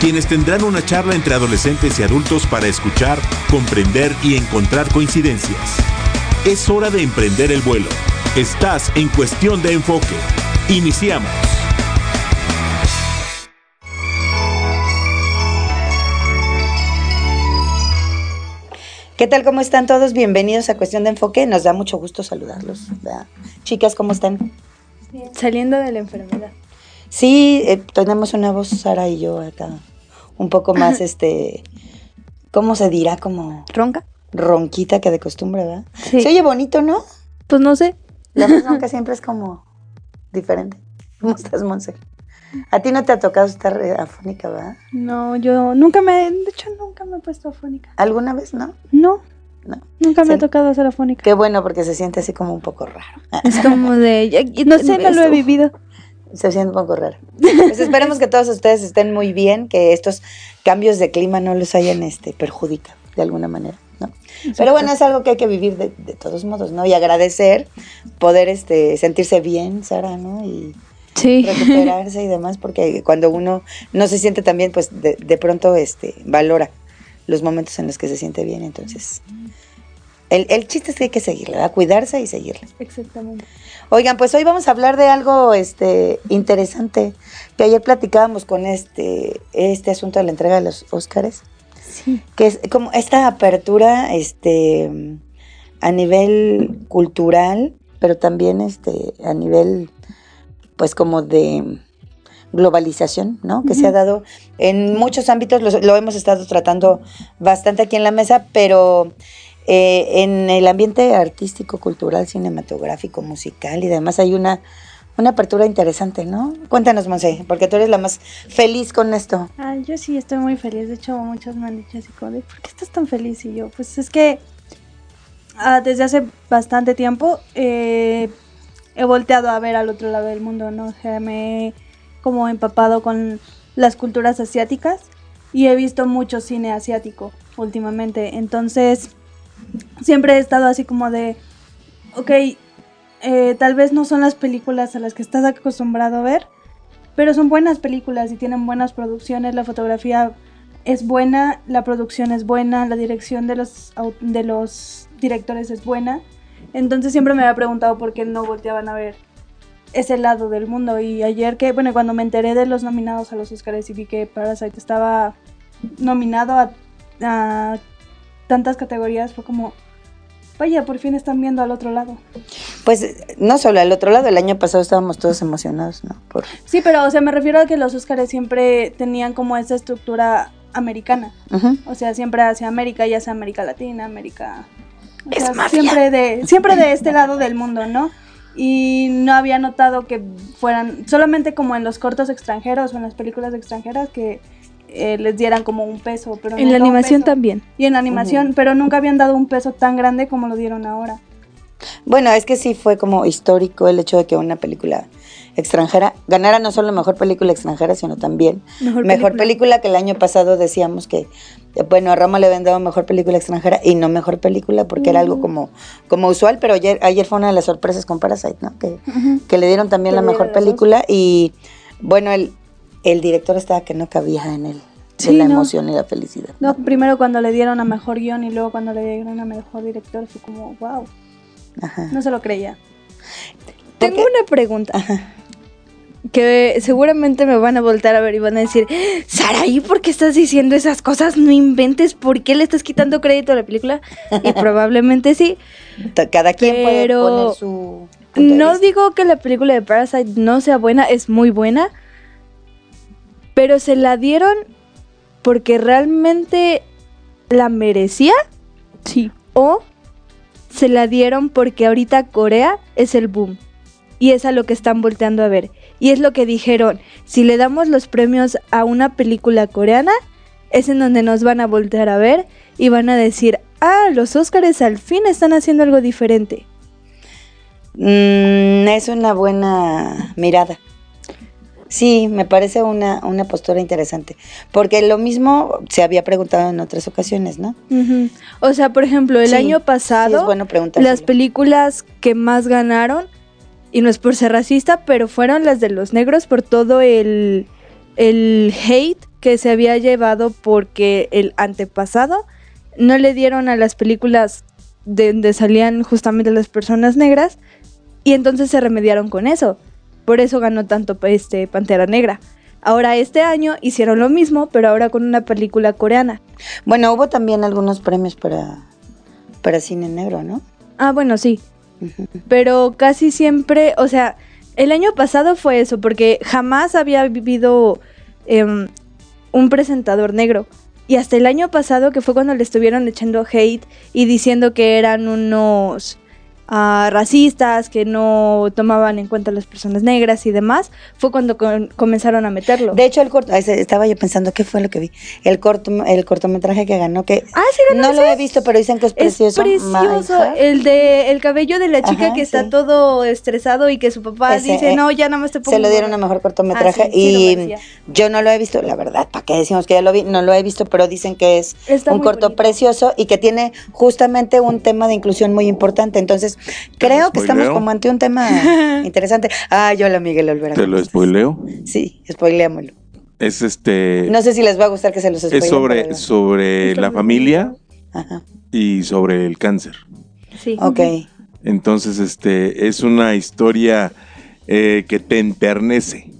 quienes tendrán una charla entre adolescentes y adultos para escuchar, comprender y encontrar coincidencias. Es hora de emprender el vuelo. Estás en cuestión de enfoque. Iniciamos. ¿Qué tal? ¿Cómo están todos? Bienvenidos a Cuestión de Enfoque. Nos da mucho gusto saludarlos. Chicas, ¿cómo están? Saliendo de la enfermedad. Sí, eh, tenemos una voz, Sara y yo acá, un poco más, este, ¿cómo se dirá? Como... ¿Ronca? Ronquita que de costumbre, ¿verdad? Sí. Se oye bonito, ¿no? Pues no sé. La ronca siempre es como diferente. ¿Cómo estás, Monse? A ti no te ha tocado estar eh, afónica, ¿verdad? No, yo nunca me, de hecho nunca me he puesto afónica. ¿Alguna vez no? No. No. Nunca me ha tocado hacer afónica. Qué bueno, porque se siente así como un poco raro. Es como de, no sé, no lo he vivido se siente un poco raro. Pues esperemos que todos ustedes estén muy bien, que estos cambios de clima no los hayan este, perjudicado de alguna manera, ¿no? Pero bueno, es algo que hay que vivir de, todos modos, ¿no? Y agradecer, poder este, sentirse bien, Sara, ¿no? Y recuperarse y demás, porque cuando uno no se siente tan bien, pues de, de pronto este, valora los momentos en los que se siente bien, entonces... El, el chiste es que hay que seguirle, ¿verdad? Cuidarse y seguirle. Exactamente. Oigan, pues hoy vamos a hablar de algo este, interesante, que ayer platicábamos con este, este asunto de la entrega de los Óscares. Sí. Que es como esta apertura este, a nivel cultural, pero también este, a nivel, pues como de globalización, ¿no? Que se ha dado en muchos ámbitos, lo hemos estado tratando bastante aquí en la mesa, pero eh, en el ambiente artístico, cultural, cinematográfico, musical y demás hay una, una apertura interesante, ¿no? Cuéntanos, Monse, porque tú eres la más feliz con esto. Ah, yo sí estoy muy feliz. De hecho, muchos me han dicho así como ¿por qué estás tan feliz? Y yo, pues es que ah, desde hace bastante tiempo eh, he volteado a ver al otro lado del mundo, ¿no? O sea, me he como empapado con las culturas asiáticas y he visto mucho cine asiático últimamente. Entonces, siempre he estado así como de, ok, eh, tal vez no son las películas a las que estás acostumbrado a ver, pero son buenas películas y tienen buenas producciones, la fotografía es buena, la producción es buena, la dirección de los, de los directores es buena. Entonces siempre me había preguntado por qué no volteaban a ver ese lado del mundo. Y ayer que, bueno, cuando me enteré de los nominados a los Oscars y vi que Parasite estaba nominado a tantas categorías, fue como, vaya, por fin están viendo al otro lado. Pues no solo al otro lado, el año pasado estábamos todos emocionados, ¿no? Por... Sí, pero o sea, me refiero a que los Óscares siempre tenían como esa estructura americana. O sea, siempre hacia América, ya sea América Latina, América... siempre de siempre de este lado del mundo, ¿no? Y no había notado que fueran solamente como en los cortos extranjeros o en las películas extranjeras que eh, les dieran como un peso. Pero en la animación también. Y en la animación, pero nunca habían dado un peso tan grande como lo dieron ahora. Bueno, es que sí fue como histórico el hecho de que una película extranjera ganara no solo mejor película extranjera, sino también mejor, película. que el año pasado decíamos que, eh, bueno, a Roma le habían dado mejor película extranjera y no mejor película porque era algo como, como usual, pero ayer, ayer fue una de las sorpresas con Parasite, ¿no? Que, que le dieron también la mejor película y, bueno, el, el director estaba que no cabía en él. de la emoción y la felicidad. No, primero cuando le dieron a mejor guion y luego cuando le dieron a mejor director fue como, wow. No se lo creía. Tengo una pregunta. Que seguramente me van a voltar a ver y van a decir, Sara, ¿y por qué estás diciendo esas cosas? No inventes, ¿por qué le estás quitando crédito a la película? Y probablemente sí. Cada quien puede poner su... No digo que la película de Parasite no sea buena, es muy buena pero se la dieron porque realmente la merecía. Sí. O se la dieron porque ahorita Corea es el boom. Y es a lo que están volteando a ver. Y es lo que dijeron, si le damos los premios a una película coreana, es en donde nos van a voltear a ver y van a decir, ah, los Óscares al fin están haciendo algo diferente. Mm, es una buena mirada. Sí, me parece una, una postura interesante. Porque lo mismo se había preguntado en otras ocasiones, ¿no? O sea, por ejemplo, el Sí, año pasado, bueno las películas que más ganaron, y no es por ser racista, pero fueron las de los negros por todo el, el hate que se había llevado porque el antepasado no le dieron a las películas de donde salían justamente las personas negras y entonces se remediaron con eso. Por eso ganó tanto este Pantera Negra. Ahora este año hicieron lo mismo, pero ahora con una película coreana. Bueno, hubo también algunos premios para, para cine negro, ¿no? Ah, bueno, sí. Pero casi siempre, o sea, el año pasado fue eso, porque jamás había vivido em, un presentador negro. Y hasta el año pasado, que fue cuando le estuvieron echando hate y diciendo que eran unos ah, racistas, que no tomaban en cuenta a las personas negras y demás, fue cuando con- comenzaron a meterlo. De hecho, el corto, estaba yo pensando qué fue lo que vi. El corto, el cortometraje que ganó, que ah, sí, ganó no lo he visto, pero dicen que es Es precioso. precioso. My Heart. El de el cabello de la chica Ajá, que está sí. todo estresado y que su papá Ese, dice, eh, no, ya nada más te pongo Se lo dieron a gorro". mejor cortometraje Ah, sí, y yo no lo he visto, la verdad, ¿para qué decimos que ya lo vi? No lo he visto, pero dicen que es Está un corto bonito. precioso y que tiene justamente un tema de inclusión muy importante. Entonces, creo que estamos como ante un tema interesante. Ah, yo la Miguel Olvera. Te lo spoileo. Sí, spoileámoslo. Es este. No sé si les va a gustar que se los spoilee. es sobre, sobre la familia Ajá, y sobre el cáncer. Sí. ok. Entonces, este, es una historia eh, que te enternece.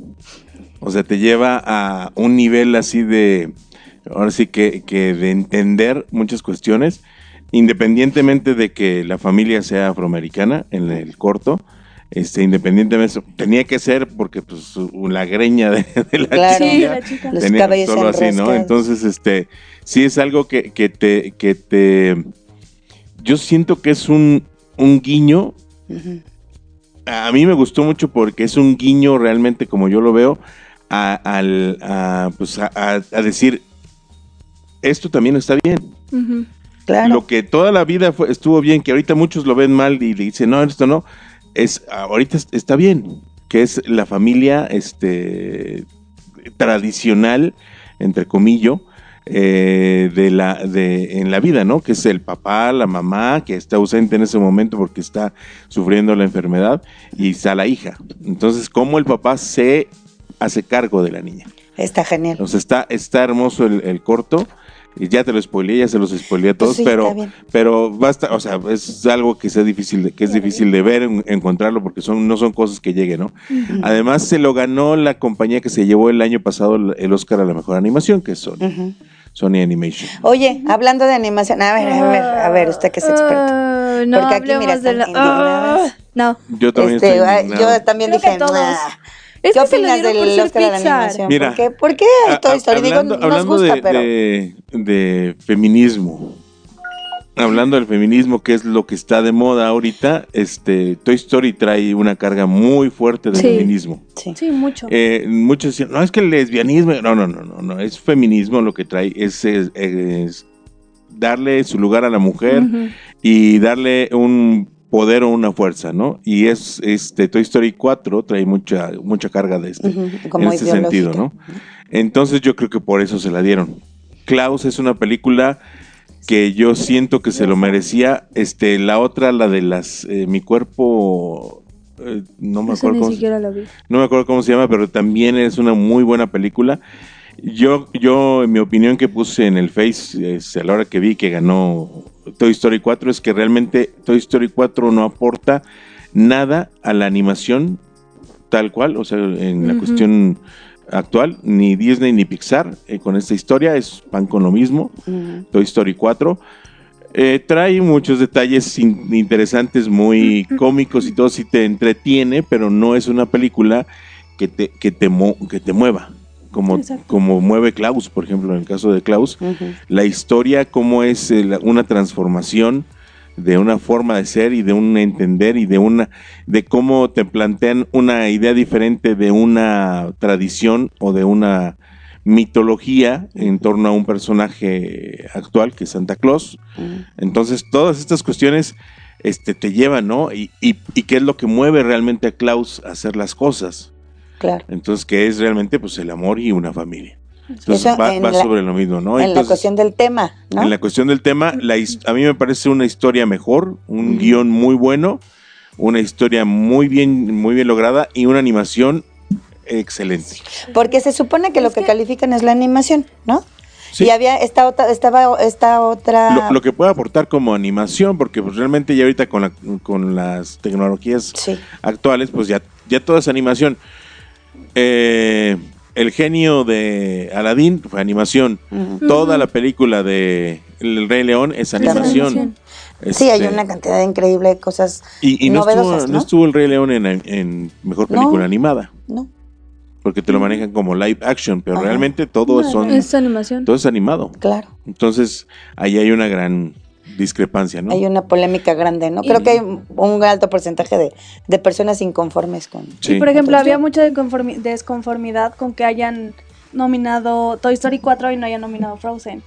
O sea, te lleva a un nivel así de, ahora sí que, que de entender muchas cuestiones, independientemente de que la familia sea afroamericana en el corto. Este, independientemente de eso, tenía que ser porque pues la greña de, de la Claro. Sí, chica la chica. Los tenía cabellos solo así, ¿no? Entonces, este, sí es algo que, que te, que te, yo siento que es un, un guiño. A mí me gustó mucho porque es un guiño realmente, como yo lo veo, a, al, a, pues a, a- a decir, esto también está bien. Ujú. Claro. Lo que toda la vida fue, estuvo bien, que ahorita muchos lo ven mal y dicen, no, esto no, es ahorita es- está bien, que es la familia este, tradicional, entre comillas, eh, de la, de, en la vida, ¿no? Que es el papá, la mamá, que está ausente en ese momento porque está sufriendo la enfermedad, y está la hija. Entonces, cómo el papá se hace cargo de la niña. Está genial. Está, está hermoso el, el corto. Y ya te lo spoileé, ya se los spoileé a Pues todos, sí, pero, pero basta, o sea, es algo que sea difícil, de, que es difícil de ver, en- encontrarlo, porque son, no son cosas que lleguen, ¿no? Además, se lo ganó la compañía que se llevó el año pasado el- Oscar a la mejor animación, que es Sony. Sony Animation. Oye, hablando de animación, a ver, a ver, a ver, usted que es experto. Ah, no Porque aquí, mira, de la... Ah, no. Yo también Este, estoy yo también Creo dije, todos. "Nah". Es ¿Qué que se lo opinas del ser Oscar a la animación? Mira, ¿Por qué? ¿Por qué A- Toy Story? Digo, hablando, nos gusta, de, pero... de- de feminismo, hablando del feminismo, que es lo que está de moda ahorita, este, Toy Story trae una carga muy fuerte de Sí. feminismo. Sí. Sí, mucho. Eh, muchos decían, no, es que el lesbianismo, no, no, no, no, no, es feminismo lo que trae, es, es- es darle su lugar a la mujer y darle un poder o una fuerza, ¿no? Y es, este, Toy Story 4 trae mucha, mucha carga de este, Ujú, como en ese sentido. ¿no? Entonces yo creo que por eso se la dieron. Klaus es una película que yo siento que se lo merecía. Este, la otra, la de las, eh, mi cuerpo, eh, no me acuerdo cómo no me acuerdo cómo se llama, pero también es una muy buena película. Yo, yo en mi opinión que puse en el Face a la hora que vi que ganó Toy Story 4 es que realmente Toy Story 4 no aporta nada a la animación tal cual, o sea, en la cuestión actual, ni Disney ni Pixar eh, con esta historia, es van con lo mismo. Ujú. Toy Story 4. Eh, trae muchos detalles in- interesantes, muy cómicos y todo, sí te entretiene, pero no es una película que te, que te, mo- que te mueva, como, Exacto. como mueve Klaus, por ejemplo, en el caso de Klaus. La historia, cómo es eh, una transformación de una forma de ser y de un entender y de una de cómo te plantean una idea diferente de una tradición o de una mitología en torno a un personaje actual que es Santa Claus. Entonces, todas estas cuestiones este, te llevan, ¿no? Y, y, y qué es lo que mueve realmente a Klaus a hacer las cosas. Claro. Entonces, que es realmente pues el amor y una familia. Entonces, Eso va, en va la- sobre lo mismo, ¿no? en la cuestión del tema, ¿no? en la cuestión del tema, la a mí me parece una historia mejor, un Ujú. guion muy bueno, una historia muy bien, muy bien lograda y una animación excelente. Porque se supone que lo que, califican es la animación, ¿no? Sí. Y había esta otra, estaba esta otra. Lo, lo que puede aportar como animación, porque pues, realmente ya ahorita con, la- con las tecnologías Sí. actuales, pues ya, ya toda es animación. Eh, el genio de Aladdin fue animación. Toda la película de El Rey León es animación. Sí, hay Este, una cantidad increíble de cosas. Y, y no, estuvo, ¿no? no estuvo el Rey León en, en mejor película No. animada, No, porque te lo manejan como live action, pero Ajá. realmente todo son Es animación. todo es animado. claro. Entonces, ahí hay una gran discrepancia, ¿no? Hay una polémica grande, ¿no? Creo que hay un alto porcentaje de, de personas inconformes con. Sí. Y por ejemplo, Entonces, había mucha desconformi- desconformidad con que hayan nominado Toy Story 4 y no hayan nominado Frozen.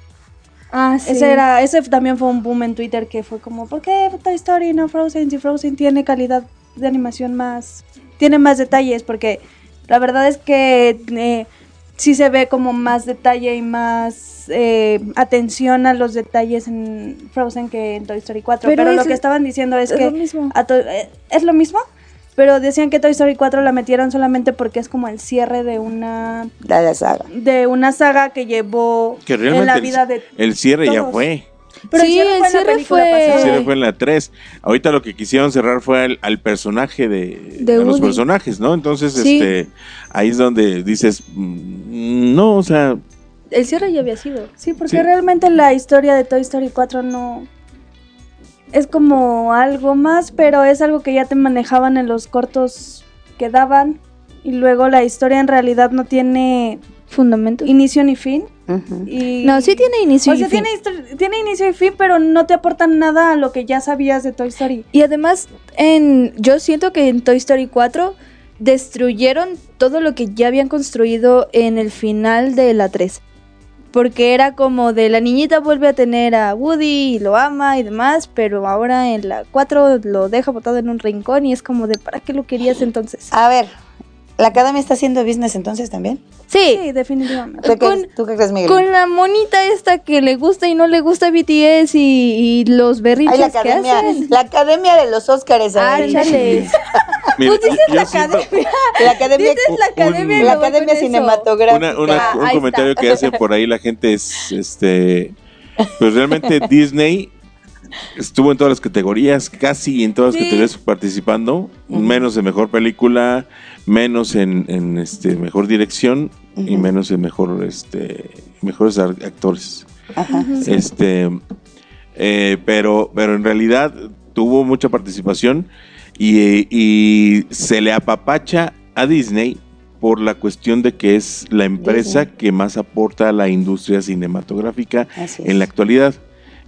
Ah, sí. Ese era, ese también fue un boom en Twitter que fue como, ¿por qué Toy Story y no Frozen? Si Frozen tiene calidad de animación más, tiene más detalles, porque la verdad es que eh, sí se ve como más detalle y más eh, atención a los detalles en Frozen que en Toy Story 4. Pero Pero, lo que estaban diciendo es, es que lo mismo. a to- eh, es lo mismo, pero decían que Toy Story 4 la metieron solamente porque es como el cierre de una La, la saga. de una saga que llevó Que en realmente la el- vida de El cierre ya fue. Pero Sí, el cierre el fue en la cierre película fue- El cierre fue en la 3. Ahorita lo que quisieron cerrar fue al, al personaje de, De a los personajes, ¿no? Entonces, Sí. este, ahí es donde dices, mm, no, o sea, El cierre ya había sido. Sí, porque Sí. realmente la historia de Toy Story 4 no es como algo más, pero es algo que ya te manejaban en los cortos que daban y luego la historia en realidad no tiene Fundamento. inicio ni fin. Y... No, sí tiene inicio O y sea, fin. tiene, tiene inicio y fin, pero no te aportan nada a lo que ya sabías de Toy Story. Y además, en, yo siento que en Toy Story 4 destruyeron todo lo que ya habían construido en el final de la 3. Porque era como de la niñita vuelve a tener a Woody y lo ama y demás, pero ahora en la 4 lo deja botado en un rincón y es como de ¿para qué lo querías entonces? A ver, ¿la academia está haciendo business entonces también? Sí, Sí, definitivamente. ¿Tú qué, Con- ¿tú qué crees, Miguel? con la monita esta que le gusta y no le gusta BTS y, y los Ay, berrinches la que academia, hacen. la academia de los Óscares. Ah, chale. mira, Pues dices yo la siento- academia. La academia, Dices la academia y la me voy academia cinematográfica. una- una- Ah, un ahí comentario está. que hace por ahí la gente es, este, pues realmente Disney estuvo en todas las categorías, casi en todas las Sí. categorías participando, menos en mejor película, menos en, en, este mejor dirección y menos en mejor, este, mejores actores. Ajá. Este, eh, pero, pero en realidad tuvo mucha participación y, y se le apapacha a Disney por la cuestión de que es la empresa Disney. que más aporta a la industria cinematográfica en la actualidad.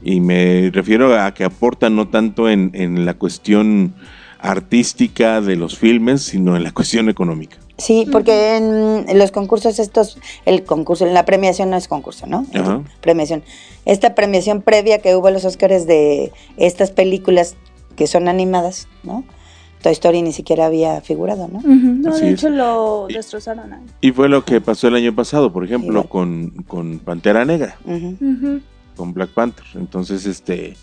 Y me refiero a que aporta no tanto en, en la cuestión artística de los filmes, sino en la cuestión económica. Sí, porque en los concursos estos, el concurso, la premiación no es concurso, ¿no? Es Ajá. Premiación. Esta premiación previa que hubo a los Óscares de estas películas que son animadas, ¿no? Toy Story ni siquiera había figurado, ¿no? No, Así de es. hecho lo Y- destrozaron ahí. Y fue lo que pasó el año pasado, por ejemplo, Igual. con, con Pantera Negra. Ujú. Con Black Panther. Entonces, este,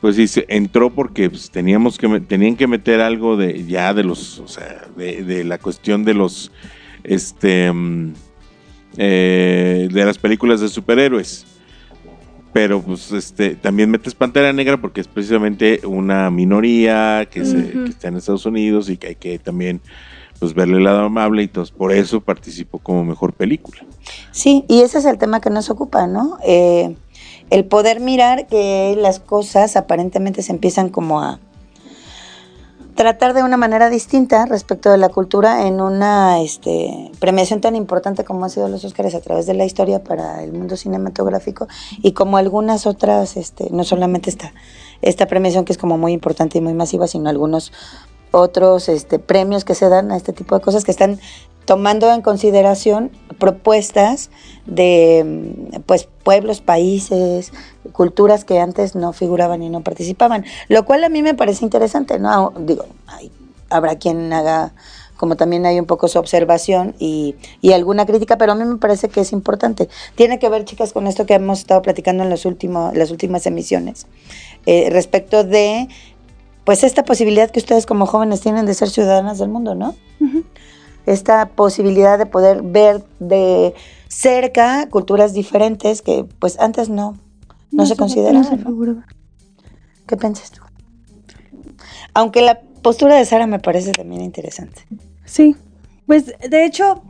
pues sí, entró porque pues, teníamos que tenían que meter algo de ya de los, o sea, de, de la cuestión de los, este, mm, eh, de las películas de superhéroes. Pero pues este también metes Pantera Negra porque es precisamente una minoría que, se- que está en Estados Unidos y que hay que también pues verle el lado amable y entonces por eso participó como mejor película. Sí, y ese es el tema que nos ocupa, ¿no? Eh, el poder mirar que las cosas aparentemente se empiezan como a tratar de una manera distinta respecto de la cultura en una este, premiación tan importante como han sido los Óscares a través de la historia para el mundo cinematográfico y como algunas otras, este, no solamente esta, esta premiación que es como muy importante y muy masiva, sino algunos otros este, premios que se dan a este tipo de cosas que están tomando en consideración propuestas de mm, pues pueblos, países, culturas que antes no figuraban y no participaban, lo cual a mí me parece interesante, ¿no? Digo, hay- habrá quien haga como también hay un poco su observación y, y alguna crítica, pero a mí me parece que es importante. Tiene que ver, chicas, con esto que hemos estado platicando en los últimos, las últimas emisiones, eh, respecto de pues esta posibilidad que ustedes como jóvenes tienen de ser ciudadanas del mundo, ¿no? Esta posibilidad de poder ver de cerca culturas diferentes que pues antes no, no, se consideraban. ¿no? ¿Qué piensas tú? Aunque la postura de Sara me parece también interesante. Sí, pues de hecho,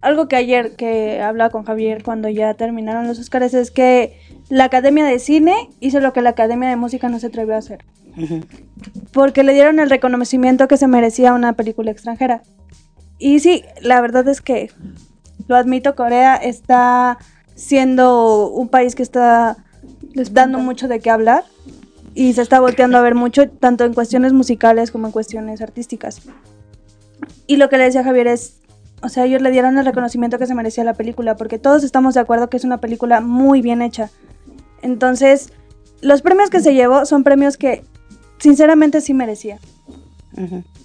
algo que ayer que hablaba con Javier cuando ya terminaron los Oscars es que la Academia de Cine hizo lo que la Academia de Música no se atrevió a hacer. Porque le dieron el reconocimiento que se merecía una película extranjera. Y sí, la verdad es que, lo admito, Corea está siendo un país que está dando mucho de qué hablar y se está volteando a ver mucho, tanto en cuestiones musicales como en cuestiones artísticas. Y lo que le decía a Javier es, o sea, ellos le dieron el reconocimiento que se merecía la película, porque todos estamos de acuerdo que es una película muy bien hecha. Entonces, los premios que se llevó son premios que sinceramente sí merecía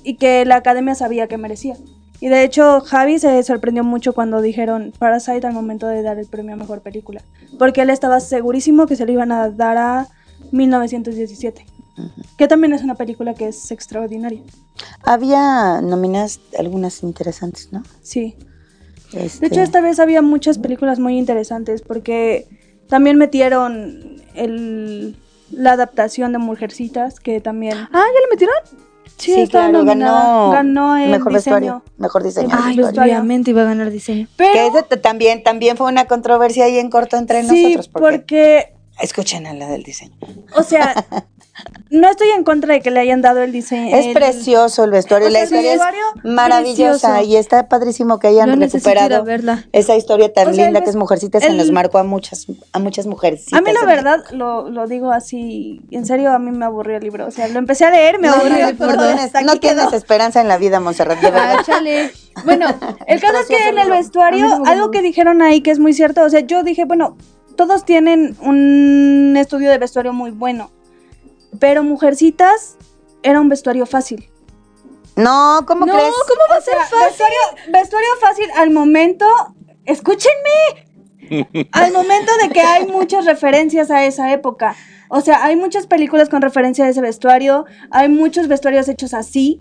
y que la academia sabía que merecía. Y de hecho, Javi se sorprendió mucho cuando dijeron Parasite al momento de dar el premio a mejor película, porque él estaba segurísimo que se lo iban a dar a 1917, que también es una película que es extraordinaria. Había nominadas algunas interesantes, ¿no? Sí. Este, De hecho, esta vez había muchas películas muy interesantes porque también metieron el, la adaptación de Mujercitas, que también... Ah, ¿ya lo metieron? Sí, sí, estaba claro, nominada. ganó, Ganó el mejor diseño. vestuario, mejor diseño. Ay, vestuario. obviamente iba a ganar diseño. Pero Que ese también, también fue una controversia ahí en corto entre sí, nosotros. Porque, porque Escuchen a la del diseño. O sea, no estoy en contra de que le hayan dado el diseño. Es el- precioso el vestuario. o la el historia vestuario es maravillosa precioso. y está padrísimo que hayan Yo recuperado verla. esa historia tan O sea, el linda que es Mujercitas el- en los marcó a muchas, a muchas mujeres. A mí la verdad, lo, lo digo así, en serio, a mí me aburrió el libro. O sea, lo empecé a leer, me no, aburrió. no, no tienes, no tienes esperanza en la vida, Monserrat, de verdad. Ah. Bueno, el caso es que en el vestuario, algo que dijeron ahí que es muy cierto, o sea, yo dije, bueno, todos tienen un estudio de vestuario muy bueno, pero Mujercitas era un vestuario fácil. No, ¿cómo no, crees? ¿cómo va a ser fácil? Vestuario, vestuario fácil al momento, escúchenme, al momento de que hay muchas referencias a esa época. O sea, hay muchas películas con referencia a ese vestuario, hay muchos vestuarios hechos así.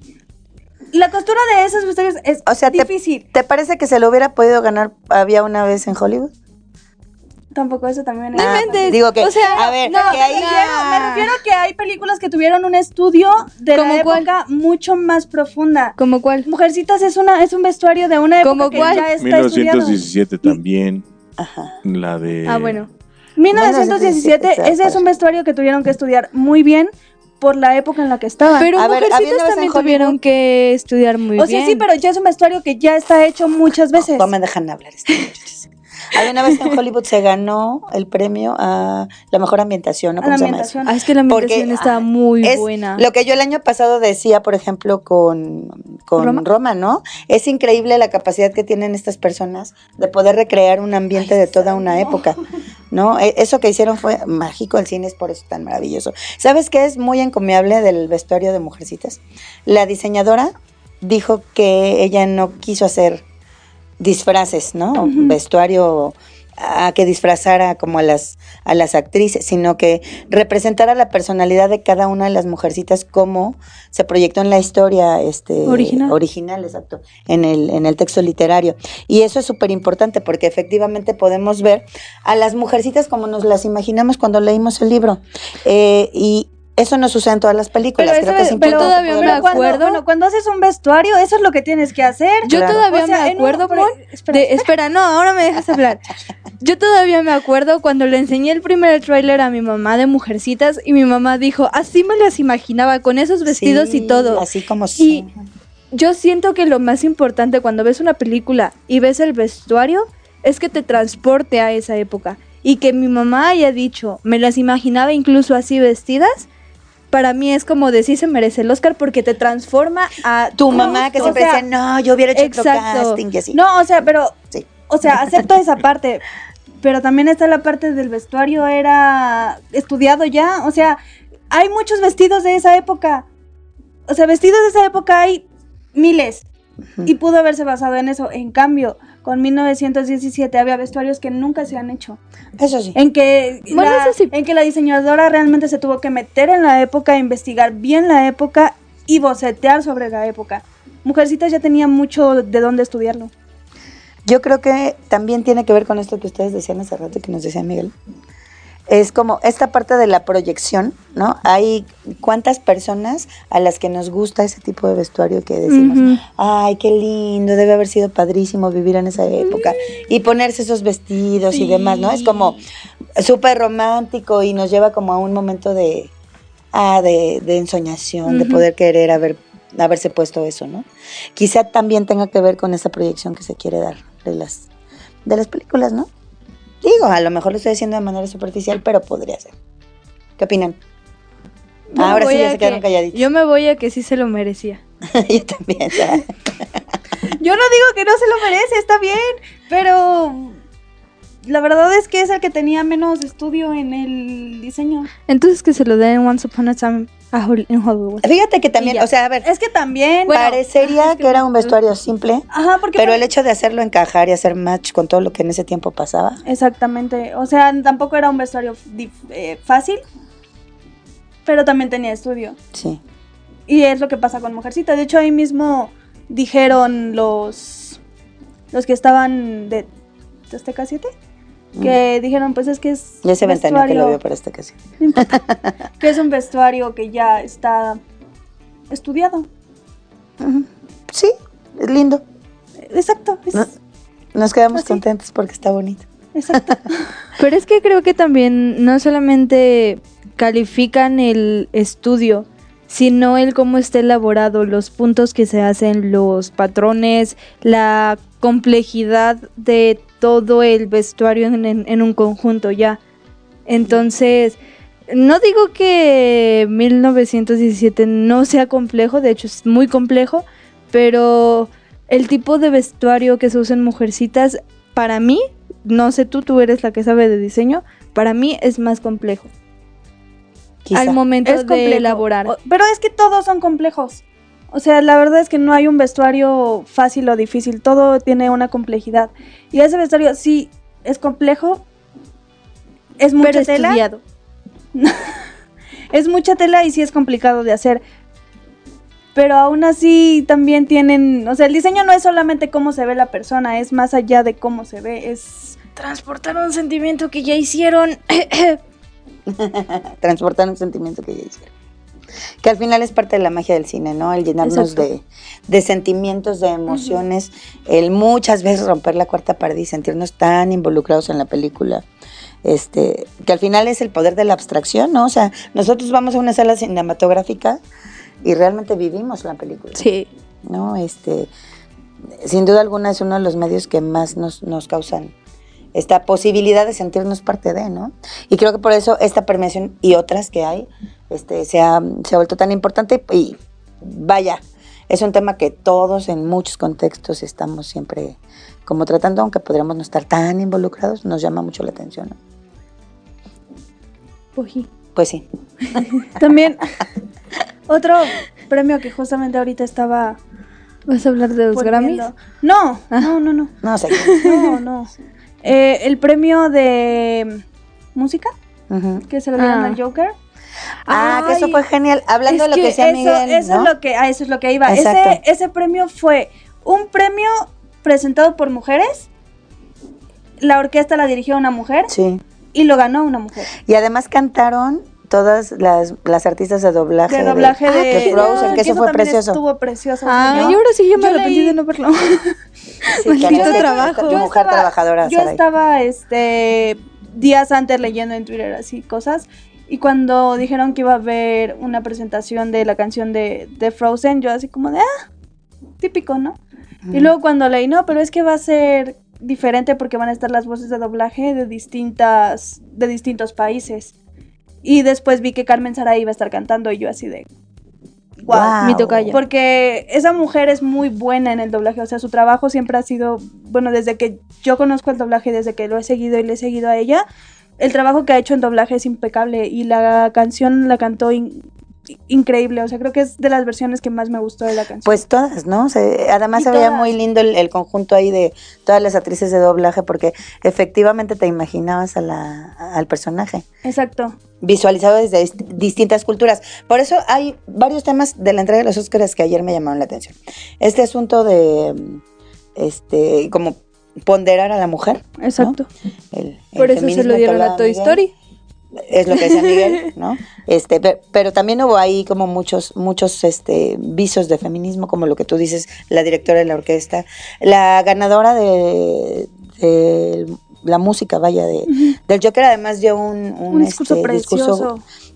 La costura de esos vestuarios es O sea, te- difícil. ¿Te parece que se lo hubiera podido ganar había una vez en Hollywood? Tampoco eso también es. Ah. Digo que, O sea, a ver, No, que me, refiero, me refiero a que hay películas que tuvieron un estudio de la ¿Cómo cuál? época mucho más profunda. ¿Cómo cuál? Mujercitas es una es un vestuario de una época ¿Cómo que cuál? ya está estudiado. 1917 también. Ajá. La de. Ah, bueno. 1917, 1917, ese es un vestuario que tuvieron que estudiar muy bien por la época en la que estaban. Pero A Mujercitas también tuvieron que estudiar muy o bien. sea, sí, pero ya es un vestuario que ya está hecho muchas veces. No me dejan hablar. estos Había una vez que en Hollywood se ganó el premio a la mejor ambientación, ¿no? La ambientación. Ah, es que la Porque, ambientación estaba ay, muy es buena. Lo que yo el año pasado decía, por ejemplo, con, con ¿Roma? Roma? ¿no? Es increíble la capacidad que tienen estas personas de poder recrear un ambiente de toda una época, ¿no? E- Eso que hicieron fue mágico, el cine es por eso tan maravilloso. ¿Sabes qué es muy encomiable del vestuario de Mujercitas? La diseñadora dijo que ella no quiso hacer disfraces, ¿no? Vestuario a que disfrazara como a las a las actrices, sino que representara la personalidad de cada una de las mujercitas como se proyectó en la historia este Original. original, exacto, en el en el texto literario. Y eso es súper importante porque efectivamente podemos ver a las mujercitas como nos las imaginamos cuando leímos el libro. Eh, y eso no sucede en todas las películas. Pero Creo eso- que es pero importante todavía me Pero cuando, acuerdo. bueno, cuando haces un vestuario, eso es lo que tienes que hacer. Yo Claro. todavía O sea, me un- acuerdo, por- Mon, espera, de- espera, no, ahora me dejas hablar. Yo todavía me acuerdo cuando le enseñé el primer tráiler a mi mamá de Mujercitas y mi mamá dijo, así me las imaginaba, con esos vestidos y Sí, todo. Así como Y son. yo siento que lo más importante cuando ves una película y ves el vestuario es que te transporte a esa época. Y que mi mamá haya dicho, me las imaginaba incluso así vestidas, para mí es como de sí se merece el Oscar porque te transforma a Tu mamá que o siempre sea, decía, no, yo hubiera hecho exacto. casting y así. No, o sea, pero, Sí. o sea, acepto esa parte, pero también está la parte del vestuario, era estudiado ya, o sea, hay muchos vestidos de esa época, o sea, vestidos de esa época hay miles, y pudo haberse basado en eso, en cambio, con 1917 había vestuarios que nunca se han hecho, Eso sí. en que, Bueno, la, eso sí. en que la diseñadora realmente se tuvo que meter en la época, investigar bien la época y bocetear sobre la época. Mujercitas ya tenía mucho de dónde estudiarlo. Yo creo que también tiene que ver con esto que ustedes decían hace rato y que nos decía Miguel. Es como esta parte de la proyección, ¿no? Hay cuántas personas a las que nos gusta ese tipo de vestuario que decimos, ay, qué lindo, debe haber sido padrísimo vivir en esa época y ponerse esos vestidos y demás, ¿no? Es como súper romántico y nos lleva como a un momento de, ah, de, de ensoñación, de poder querer haber, haberse puesto eso, ¿no? Quizá también tenga que ver con esa proyección que se quiere dar de las, de las películas, ¿no? Digo, a lo mejor lo estoy diciendo de manera superficial, pero podría ser. ¿Qué opinan? Yo Ahora sí ya se quedaron que- calladitos. Yo me voy a que sí se lo merecía. Yo también, ya. Yo no digo que no se lo merece, está bien, pero la verdad es que es el que tenía menos estudio en el diseño. Entonces que se lo den Once Upon a Time a Hol- en Hollywood. Fíjate que también, o sea, a ver, Es que también, parecería es que que era un vestuario simple, ajá, porque pero el hecho de hacerlo encajar y hacer match con todo lo que en ese tiempo pasaba, exactamente, o sea, tampoco era un vestuario eh, fácil, pero también tenía estudio. sí. Y es lo que pasa con Mujercita. De hecho, ahí mismo dijeron los los que estaban de, de Azteca 7 que dijeron, pues es que es Y ese ventaneo que lo vestuario- vio para esta ocasión. que es un vestuario que ya está estudiado. Sí, es lindo. Exacto, es- No. Nos quedamos Así. contentos porque está bonito. exacto. Pero es que creo que también no solamente califican el estudio, sino el cómo está elaborado, los puntos que se hacen, los patrones, la complejidad de todo el vestuario en, en- en un conjunto ya. Entonces, no digo que 1917 no sea complejo, de hecho es muy complejo, pero el tipo de vestuario que se usa en Mujercitas, para mí, no sé tú, tú eres la que sabe de diseño, para mí es más complejo Quizá. al momento es de complejo. elaborar. Pero es que todos son complejos. O sea, la verdad es que no hay un vestuario fácil o difícil, todo tiene una complejidad. Y ese vestuario sí es complejo, es mucha pero tela, estudiado. es mucha tela y sí es complicado de hacer. Pero aún así también tienen, o sea, el diseño no es solamente cómo se ve la persona, es más allá de cómo se ve, es Transportar un sentimiento que ya hicieron. transportar un sentimiento que ya hicieron. Que al final es parte de la magia del cine, ¿no? El llenarnos de, de sentimientos, de emociones, el muchas veces romper la cuarta pared y sentirnos tan involucrados en la película. Este, que al final es el poder de la abstracción, ¿no? O sea, nosotros vamos a una sala cinematográfica y realmente vivimos la película. sí. ¿no? Este, sin duda alguna es uno de los medios que más nos, nos causan esta posibilidad de sentirnos parte de, ¿no? Y creo que por eso esta permeación y otras que hay, este, se ha, se ha vuelto tan importante y vaya, es un tema que todos en muchos contextos estamos siempre como tratando, aunque podríamos no estar tan involucrados, nos llama mucho la atención, ¿no? Pues sí. También otro premio que justamente ahorita estaba ¿Vas a hablar de los poniendo. Grammys? No, no, no, no. No sé. No, no. Eh, el premio de música que se lo dieron Ah. al Joker. Ah, que eso fue genial. Hablando de lo que decía eso, Miguel, eso ¿no? es lo que, a eso es lo que iba. Ese, ese premio fue un premio presentado por mujeres. La orquesta la dirigió una mujer Sí. y lo ganó una mujer. Y además cantaron todas las, las artistas de doblaje. De doblaje de, de, de Frozen, que eso fue precioso. Estuvo precioso. Ah, Yo- y ahora sí yo me yo arrepentí leí- de no verlo. Sí, Maldito trabajo. Yo mujer estaba- trabajadora, Yo estaba este días antes leyendo en Twitter así cosas y cuando dijeron que iba a haber una presentación de la canción de, de Frozen, yo así como de ah, típico, ¿no? Y luego cuando leí, no, pero es que va a ser diferente porque van a estar las voces de doblaje de distintas de distintos países. Y después vi que Carmen Saray iba a estar cantando y yo así de... Wow. Mi tocaya. Porque esa mujer es muy buena en el doblaje, o sea, su trabajo siempre ha sido, bueno, desde que yo conozco el doblaje, desde que lo he seguido y le he seguido a ella, el trabajo que ha hecho en doblaje es impecable y la canción la cantó increíble, o sea, creo que es de las versiones que más me gustó de la canción. Pues todas, ¿no? Se- además Y se veía todas. muy lindo el, el conjunto ahí de todas las actrices de doblaje porque efectivamente te imaginabas a la, al personaje Exacto. visualizado desde dist- distintas culturas. Por eso hay varios temas de la entrega de los Óscares que ayer me llamaron la atención. Este asunto de este como ponderar a la mujer. ¿no? Exacto. El- el Por eso se lo dieron a Toy. Story. Es lo que decía Miguel, ¿no? Este, pe- pero, también hubo ahí como muchos, muchos este, visos de feminismo, como lo que tú dices, la directora de la orquesta, la ganadora de, de la música, vaya, de, del Joker, además dio un, un, Un discurso este,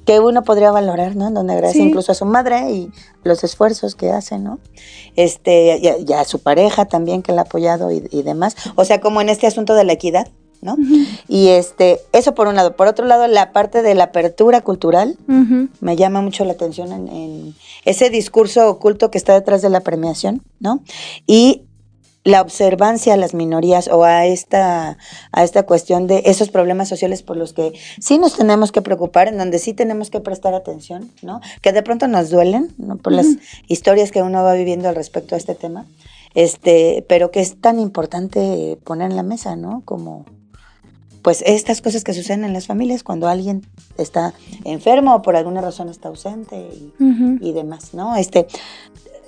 que uno podría valorar, ¿no? En donde agradece Sí. incluso a su madre y los esfuerzos que hace, ¿no? Este, y a, y a su pareja también que la ha apoyado y, y demás. O sea, como en este asunto de la equidad, ¿no? Y este, eso por un lado. Por otro lado, la parte de la apertura cultural me llama mucho la atención en, en ese discurso oculto que está detrás de la premiación, ¿no? Y la observancia a las minorías o a esta, a esta cuestión de esos problemas sociales por los que sí nos tenemos que preocupar, en donde sí tenemos que prestar atención, ¿no? Que de pronto nos duelen, ¿no? Por las historias que uno va viviendo al respecto a este tema, este, pero que es tan importante poner en la mesa, ¿no? Como, pues estas cosas que suceden en las familias cuando alguien está enfermo o por alguna razón está ausente y, demás, ¿no? Este,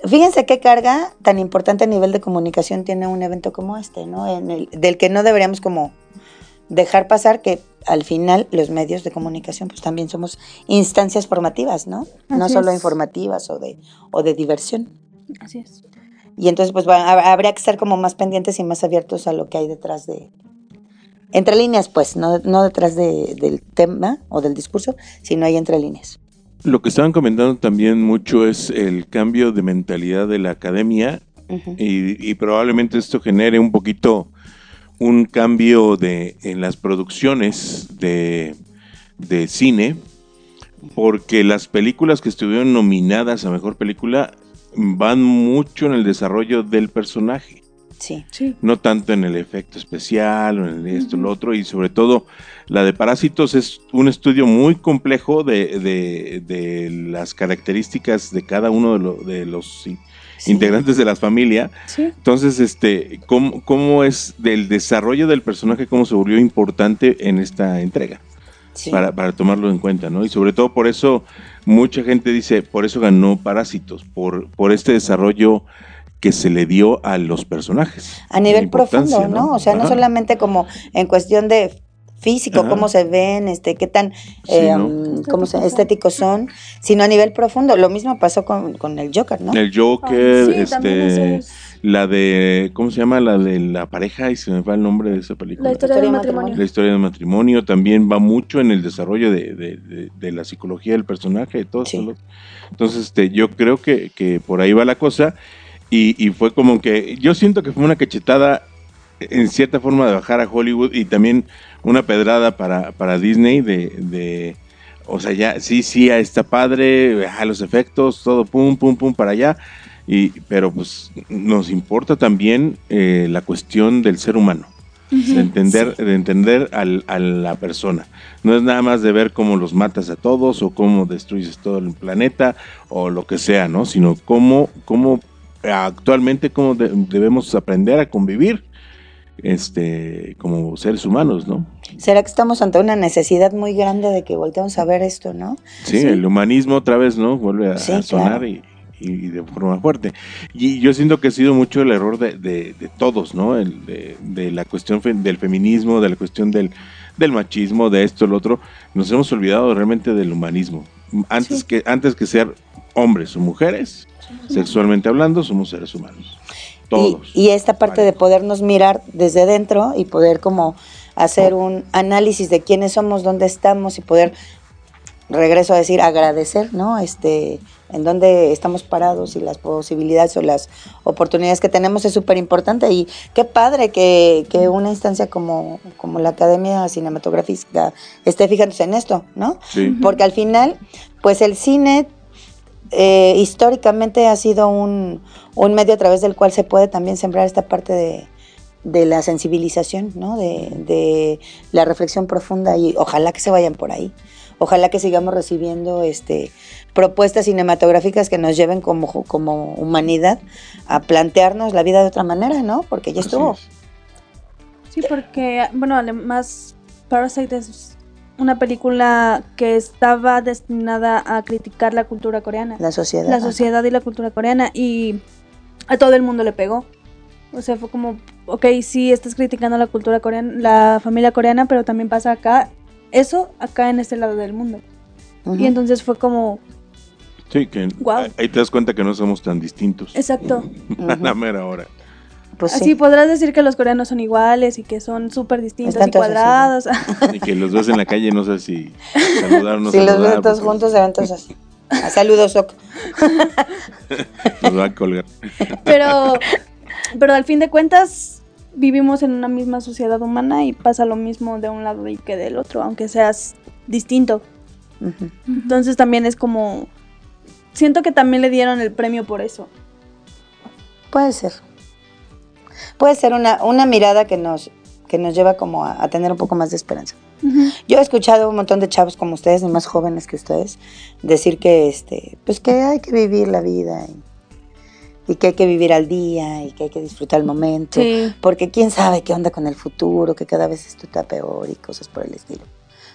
fíjense qué carga tan importante a nivel de comunicación tiene un evento como este, ¿no? En el, del que no deberíamos como dejar pasar que al final los medios de comunicación pues también somos instancias formativas, ¿no? no solo es. informativas o de, o de diversión. Así es. Y entonces, pues va- hab- habría que estar como más pendientes y más abiertos a lo que hay detrás de. Entre líneas, pues, no, no detrás de- del tema o del discurso, sino ahí entre líneas. Lo que estaban comentando también mucho es el cambio de mentalidad de la academia y, y probablemente esto genere un poquito un cambio de en las producciones de, de cine porque las películas que estuvieron nominadas a mejor película van mucho en el desarrollo del personaje Sí. Sí. no tanto en el efecto especial o en el esto, lo otro, y sobre todo la de Parásitos es un estudio muy complejo de, de- de las características de cada uno de, lo- de los Sí. integrantes de la familia. Sí. Entonces, este, ¿cómo, ¿cómo es del desarrollo del personaje, cómo se volvió importante en esta entrega? Sí. Para, para tomarlo en cuenta, ¿no? Y sobre todo por eso mucha gente dice, por eso ganó Parásitos, por, por este desarrollo que se le dio a los personajes. A nivel profundo, ¿no? O sea, no solamente como en cuestión de físico, Ajá. cómo se ven, este, qué tan Sí, eh, ¿no? um, cómo se- estéticos son, sino a nivel profundo. Lo mismo pasó con, con el Joker, ¿no? El Joker, Ay, sí, también este, es- la de, ¿cómo se llama? La de la pareja, y se me va el nombre de esa película. La historia Historia del de matrimonio. La historia del matrimonio también va mucho en el desarrollo de, de- de- de la psicología del personaje, de todo Sí. eso. Entonces, este, yo creo que, que por ahí va la cosa. Y, y fue como que, yo siento que fue una cachetada en cierta forma de bajar a Hollywood y también una pedrada para, para Disney de, de, o sea, ya, sí, sí, está padre, ajá, los efectos, todo, pum, pum, pum, para allá. Y, pero pues nos importa también eh, la cuestión del ser humano de entender, de entender al- a la persona. No es nada más de ver cómo los matas a todos o cómo destruyes todo el planeta o lo que sea, ¿no? Sino cómo, cómo actualmente cómo de- debemos aprender a convivir este como seres humanos, ¿no? ¿Será que estamos ante una necesidad muy grande de que volteemos a ver esto, no? Sí, Sí. el humanismo otra vez, ¿no? Vuelve a, Sí, a sonar claro. y, y de forma fuerte. Y yo siento que ha sido mucho el error de, de- de todos, ¿no? El, de, de la cuestión fe- del feminismo, de la cuestión del, del machismo, de esto, lo otro. Nos hemos olvidado realmente del humanismo. Antes, que, antes que ser hombres o mujeres, sexualmente hablando, somos seres humanos. Y, Todos. y esta parte de podernos mirar desde dentro y poder como hacer un análisis de quiénes somos, dónde estamos y poder regreso a decir agradecer, ¿no? Este, en dónde estamos parados y las posibilidades o las oportunidades que tenemos es súper importante y qué padre que, que, una instancia como, como la Academia Cinematográfica esté fijándose en esto, ¿no? Sí. Porque al final, pues el cine eh, históricamente ha sido un, un, medio a través del cual se puede también sembrar esta parte de, de la sensibilización, ¿no? De, de la reflexión profunda y ojalá que se vayan por ahí ojalá que sigamos recibiendo este, propuestas cinematográficas que nos lleven como, como humanidad a plantearnos la vida de otra manera, ¿no? Porque ya estuvo. Sí, porque, bueno, además Parasite es una película que estaba destinada a criticar la cultura coreana. La sociedad. La sociedad y la cultura coreana y a todo el mundo le pegó. O sea, fue como, ok, sí, estás criticando la cultura coreana, la familia coreana, pero también pasa acá eso acá en este lado del mundo. Uh -huh. Y entonces fue como... Sí, que wow. ahí te das cuenta que no somos tan distintos. Exacto. A la mera hora. Pues Así sí. podrás decir que los coreanos son iguales y que son súper distintos Están y cuadrados. Así. Y que los ves en la calle, no sé si saludar o no si saludar. Si los ves todos juntos, se ven todos así. Saludos, Sok. Nos va a colgar. Pero, pero al fin de cuentas, vivimos en una misma sociedad humana y pasa lo mismo de un lado y que del otro, aunque seas distinto. Uh -huh. Entonces también es como... Siento que también le dieron el premio por eso. Puede ser. Puede ser una, una mirada que nos, que nos lleva como a, a tener un poco más de esperanza. Uh -huh. Yo he escuchado un montón de chavos como ustedes, y más jóvenes que ustedes, decir que, este, pues que hay que vivir la vida y, y que hay que vivir al día y que hay que disfrutar el momento, Sí. porque quién sabe qué onda con el futuro, que cada vez esto está peor y cosas por el estilo.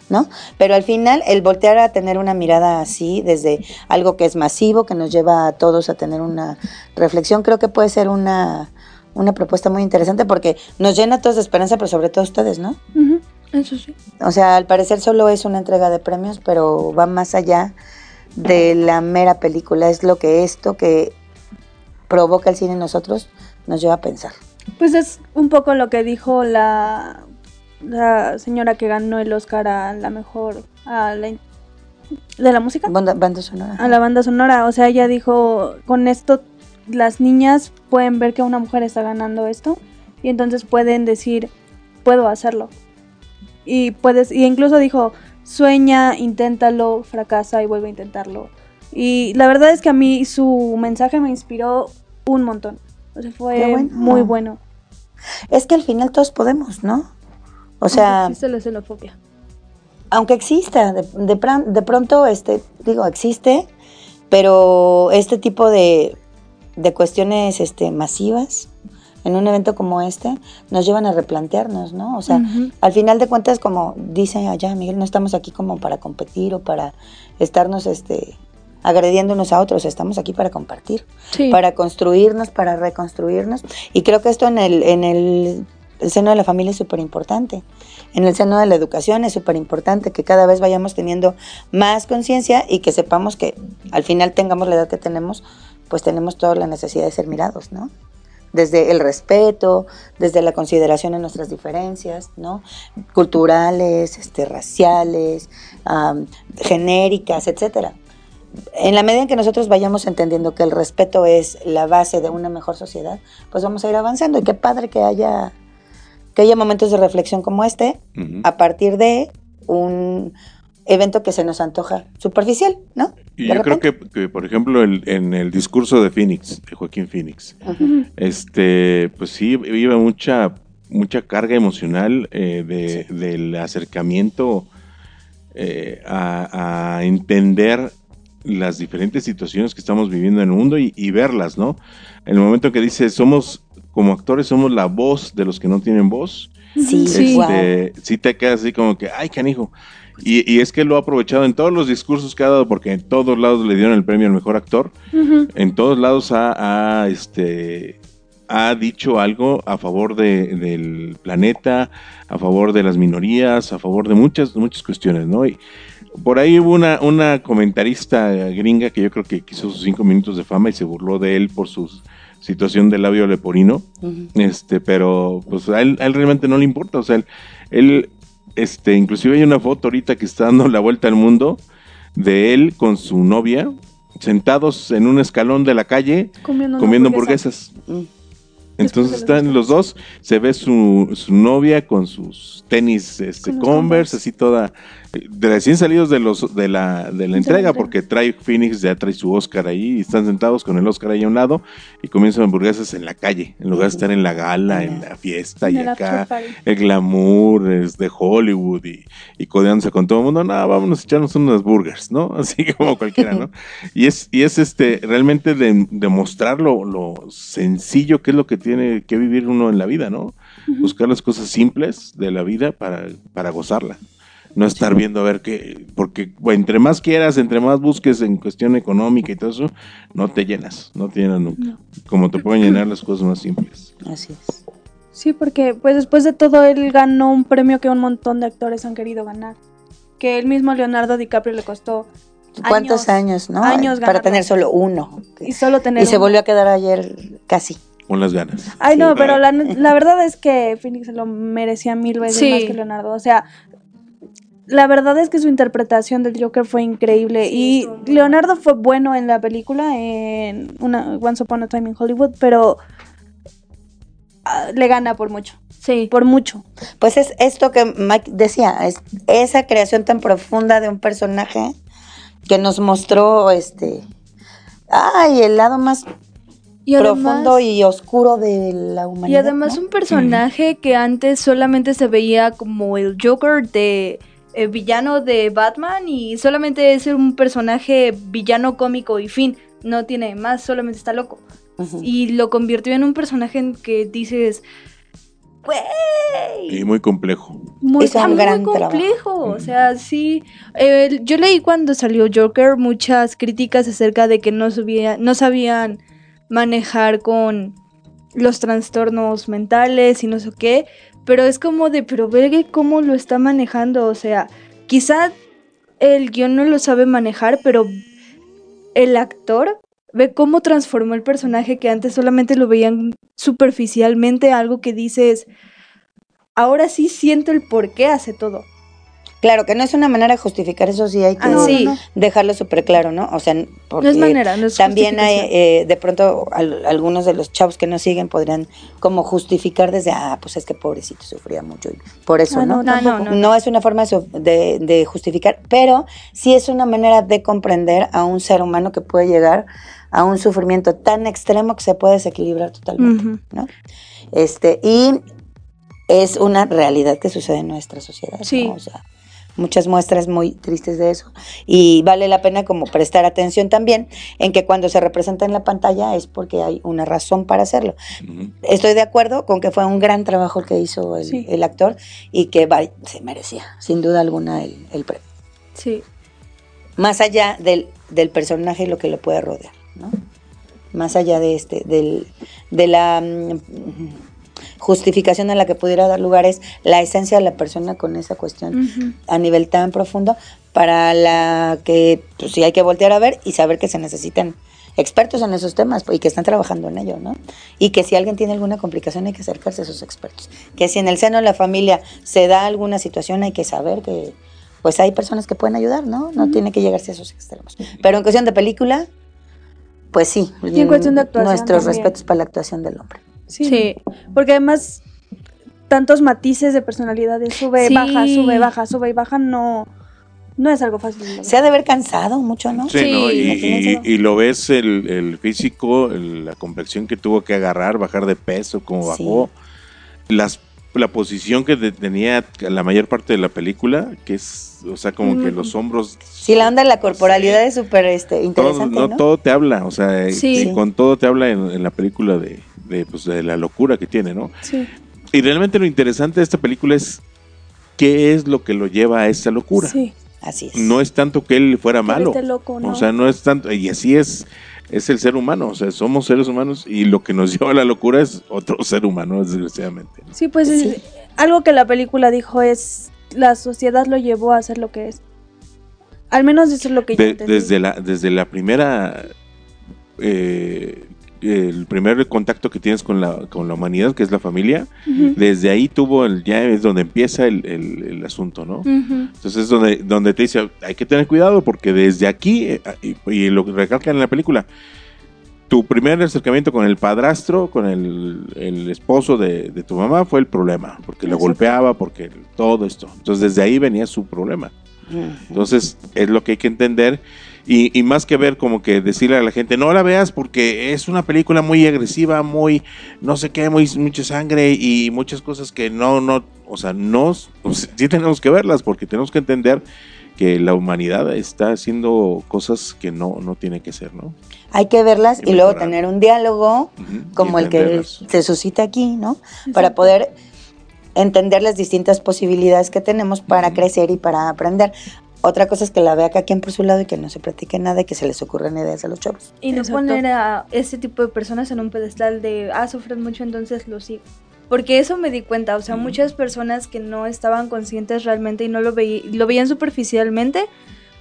¿No? Pero al final el voltear a tener una mirada así, desde algo que es masivo, que nos lleva a todos a tener una reflexión, creo que puede ser una, una propuesta muy interesante porque nos llena a todos de esperanza, pero sobre todo a ustedes, ¿no? Eso sí. O sea, al parecer solo es una entrega de premios, pero va más allá de la mera película. Es lo que esto que provoca el cine en nosotros nos lleva a pensar. Pues es un poco lo que dijo la, la señora que ganó el Oscar a la mejor a la, de la música, Banda, banda sonora. a la banda sonora. O sea, ella dijo, con esto las niñas pueden ver que una mujer está ganando esto y entonces pueden decir, puedo hacerlo. Y puedes, y incluso dijo, sueña, inténtalo, fracasa y vuelve a intentarlo. Y la verdad es que a mí su mensaje me inspiró un montón. O sea, fue bueno. muy bueno. Es que al final todos podemos, ¿no? O sea, Aunque existe la xenofobia. aunque exista, de, de pronto, este, digo, existe, pero este tipo de, de cuestiones este, masivas en un evento como este nos llevan a replantearnos, ¿no? O sea, Ujú. al final de cuentas, como dice allá Miguel, no estamos aquí como para competir o para estarnos este, agrediendo unos a otros, estamos aquí para compartir Sí. para construirnos, para reconstruirnos. Y creo que esto en el, en el, el seno de la familia es súper importante. En el seno de la educación es súper importante que cada vez vayamos teniendo más conciencia y que sepamos que al final tengamos la edad que tenemos, pues tenemos toda la necesidad de ser mirados, ¿no? Desde el respeto, desde la consideración en nuestras diferencias, ¿no? Culturales, este, raciales, genéricas, etcétera en la medida en que nosotros vayamos entendiendo que el respeto es la base de una mejor sociedad, pues vamos a ir avanzando. Y qué padre que haya, que haya momentos de reflexión como este a partir de un evento que se nos antoja superficial, ¿no? Y yo creo que, que, por ejemplo, el- en el discurso de Phoenix, de Joaquín Phoenix, este, pues sí, iba mucha, mucha carga emocional eh, de, del acercamiento eh, a, a entender las diferentes situaciones que estamos viviendo en el mundo y, y verlas, ¿no? En el momento que dice, somos, como actores, somos la voz de los que no tienen voz, Sí, este, sí te quedas así como que, ay, canijo. Y, y es que lo ha aprovechado en todos los discursos que ha dado, porque en todos lados le dieron el premio al mejor actor. En todos lados ha, ha, este, ha dicho algo a favor de- del planeta, a favor de las minorías, a favor de muchas, muchas cuestiones, ¿no? Y por ahí hubo una, una comentarista gringa que yo creo que quiso sus cinco minutos de fama y se burló de él por su situación de labio leporino. Este, pero pues a él, a él realmente no le importa, o sea, él, él, este, inclusive hay una foto ahorita que está dando la vuelta al mundo de él con su novia, sentados en un escalón de la calle, Comiendo, hamburguesas. Mm. Entonces están los dos, se ve su, su novia con sus tenis este, Con Converse, Converse. así toda, de recién salidos de los de la, de la entrega, porque trae Phoenix, ya trae su Oscar ahí, y están sentados con el Oscar ahí a un lado, y comienzan hamburguesas en la calle, en lugar de estar en la gala, en la fiesta y acá, el glamour es de Hollywood y, y codeándose con todo el mundo, no, vámonos a echarnos unas burgers, ¿no? Así como cualquiera, ¿no? Y es, y es este, realmente de, demostrar lo, lo sencillo que es lo que tiene que vivir uno en la vida, ¿no? Buscar las cosas simples de la vida para, para gozarla. No estar viendo a ver qué, porque bueno, entre más quieras, entre más busques en cuestión económica y todo eso, no te llenas, no te llenas nunca. Como te pueden llenar las cosas más simples. Así es. Sí, porque pues después de todo él ganó un premio que un montón de actores han querido ganar. Que el mismo Leonardo DiCaprio le costó ¿Cuántos años, no? años Para tener solo uno. y solo tener Y se uno. volvió a quedar ayer casi. Con las ganas. Ay, no, pero la, la verdad es que Phoenix se lo merecía mil veces Sí. más que Leonardo. O sea, la verdad es que su interpretación del Joker fue increíble. y Leonardo fue bueno en la película, en una, Once Upon a Time in Hollywood, pero ah, le gana por mucho. Sí. Por mucho. Pues es esto que Mike decía, es esa creación tan profunda de un personaje que nos mostró este ay, el lado más Y profundo además, y oscuro de la y humanidad. además ¿no? un personaje que antes solamente se veía como el Joker de eh, villano de Batman y solamente es un personaje villano cómico y fin. No tiene más, solamente está loco. Y lo convirtió en un personaje en que dices, Y güey, muy complejo. Muy un muy complejo. trabajo. O sea, sí. Eh, yo leí cuando salió Joker muchas críticas acerca de que no, subía, no sabían manejar con los trastornos mentales y no sé qué. Pero es como de, pero ve cómo lo está manejando. O sea, quizá el guion no lo sabe manejar, pero el actor ve cómo transformó el personaje que antes solamente lo veían superficialmente, algo que dices, ahora sí siento el por qué hace todo. Claro, que no es una manera de justificar eso, sí hay que Ah, no, sí. no, no. dejarlo súper claro, ¿no? O sea, No es manera, no es también hay, eh, de pronto, al- algunos de los chavos que nos siguen podrían como justificar desde, ah, pues es que pobrecito sufría mucho, y por eso, Ah, ¿no? no, No, no, tampoco. no. No es una forma de, de- justificar, pero sí es una manera de comprender a un ser humano que puede llegar a un sufrimiento tan extremo que se puede desequilibrar totalmente. ¿no? Este, y es una realidad que sucede en nuestra sociedad, ¿no? O sea, muchas muestras muy tristes de eso. Y vale la pena como prestar atención también en que cuando se representa en la pantalla es porque hay una razón para hacerlo. Estoy de acuerdo con que fue un gran trabajo el que hizo el, Sí. el actor y que vaya, se merecía, sin duda alguna, el, el premio. Sí. Más allá del, del personaje y lo que lo puede rodear, ¿no? Más allá de este, del, de la mm, justificación a la que pudiera dar lugar es la esencia de la persona con esa cuestión Ujú. a nivel tan profundo para la que pues, sí hay que voltear a ver y saber que se necesitan expertos en esos temas y que están trabajando en ello, ¿no? Y que si alguien tiene alguna complicación hay que acercarse a esos expertos. Que si en el seno de la familia se da alguna situación hay que saber que pues hay personas que pueden ayudar, ¿no? No tiene que llegarse a esos extremos. Pero en cuestión de película, pues sí. Y en cuestión de actuación Nuestros también. respetos para la actuación del hombre. Sí. Sí. Porque además, tantos matices de personalidades, sube, Sí. baja, sube, baja, sube y baja, no, no es algo fácil. Se ha de haber cansado mucho, ¿no? Sí, Sí, ¿no? Y, y- imagínenselo. y lo ves el, el físico, el- la complexión que tuvo que agarrar, bajar de peso, cómo Sí. bajó, las, la posición que tenía la mayor parte de la película, que es, o sea, como que Mm. los hombros... Sí, la onda de la corporalidad es súper este, todo, interesante, no, ¿no? todo te habla, o sea, y- Sí. y con todo te habla en, en la película de, de, pues, de la locura que tiene, ¿no? Sí. Y realmente lo interesante de esta película es qué es lo que lo lleva a esa locura. Sí. Así es. No es tanto que él fuera malo. esté loco, ¿no? O sea, no es tanto, y así es, es el ser humano, o sea, somos seres humanos y lo que nos lleva a la locura es otro ser humano, desgraciadamente. Sí, pues Sí. es- algo que la película dijo es la sociedad lo llevó a ser lo que es. Al menos eso es lo que yo entendí. desde, la, desde la primera eh, el primer contacto que tienes con la, con la humanidad, que es la familia, desde ahí tuvo el, ya es donde empieza el, el- el asunto, ¿no? Ujú. Entonces es donde, donde te dice, hay que tener cuidado porque desde aquí, eh, y, y lo que recalcan en la película, tu primer acercamiento con el padrastro, con el, el esposo de, de tu mamá fue el problema, porque lo Exacto. golpeaba, porque todo esto. Entonces desde ahí venía su problema. Entonces es lo que hay que entender y, y más que ver como que decirle a la gente, no la veas porque es una película muy agresiva, muy no sé qué, muy mucha sangre y muchas cosas que no, no, o sea, no, sí tenemos que verlas porque tenemos que entender que la humanidad está haciendo cosas que no, no tiene que ser, ¿no? Hay que verlas Y y luego tener un diálogo como el que se suscita aquí, ¿no? Para poder entender las distintas posibilidades que tenemos para crecer y para aprender. Otra cosa es que la vea cada quien por su lado y que no se platique nada y que se les ocurran ideas a los chavos. Y no Exacto. poner a ese tipo de personas en un pedestal de, ah, sufren mucho, entonces lo sigo. Porque eso me di cuenta, o sea, muchas personas que no estaban conscientes realmente y no lo, veí- lo veían superficialmente,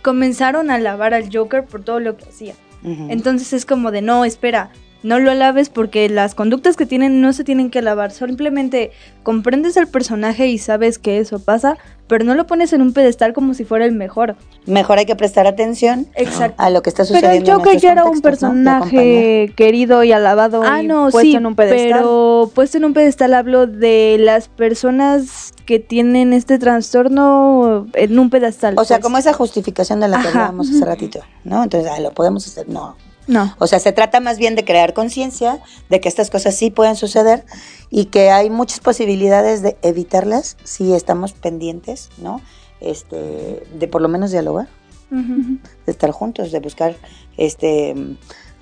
comenzaron a alabar al Joker por todo lo que hacía. Ujú. Entonces es como de, no, espera, no lo alabes porque las conductas que tienen no se tienen que alabar, simplemente comprendes al personaje y sabes que eso pasa, pero no lo pones en un pedestal como si fuera el mejor. Mejor hay que prestar atención Exacto. a lo que está Pero sucediendo. el en Joker ya era un contextos, ¿no? Personaje querido y alabado Ah, y no, puesto sí, en un pedestal. pero puesto en un pedestal hablo de las personas que tienen este trastorno en un pedestal. O sea, pues. como esa justificación de la que Ajá. hablábamos hace ratito, ¿no? Entonces, ah, lo podemos hacer, no. No. O sea, se trata más bien de crear conciencia de que estas cosas sí pueden suceder y que hay muchas posibilidades de evitarlas si estamos pendientes, ¿no? Este, de por lo menos dialogar, de estar juntos, de buscar, este,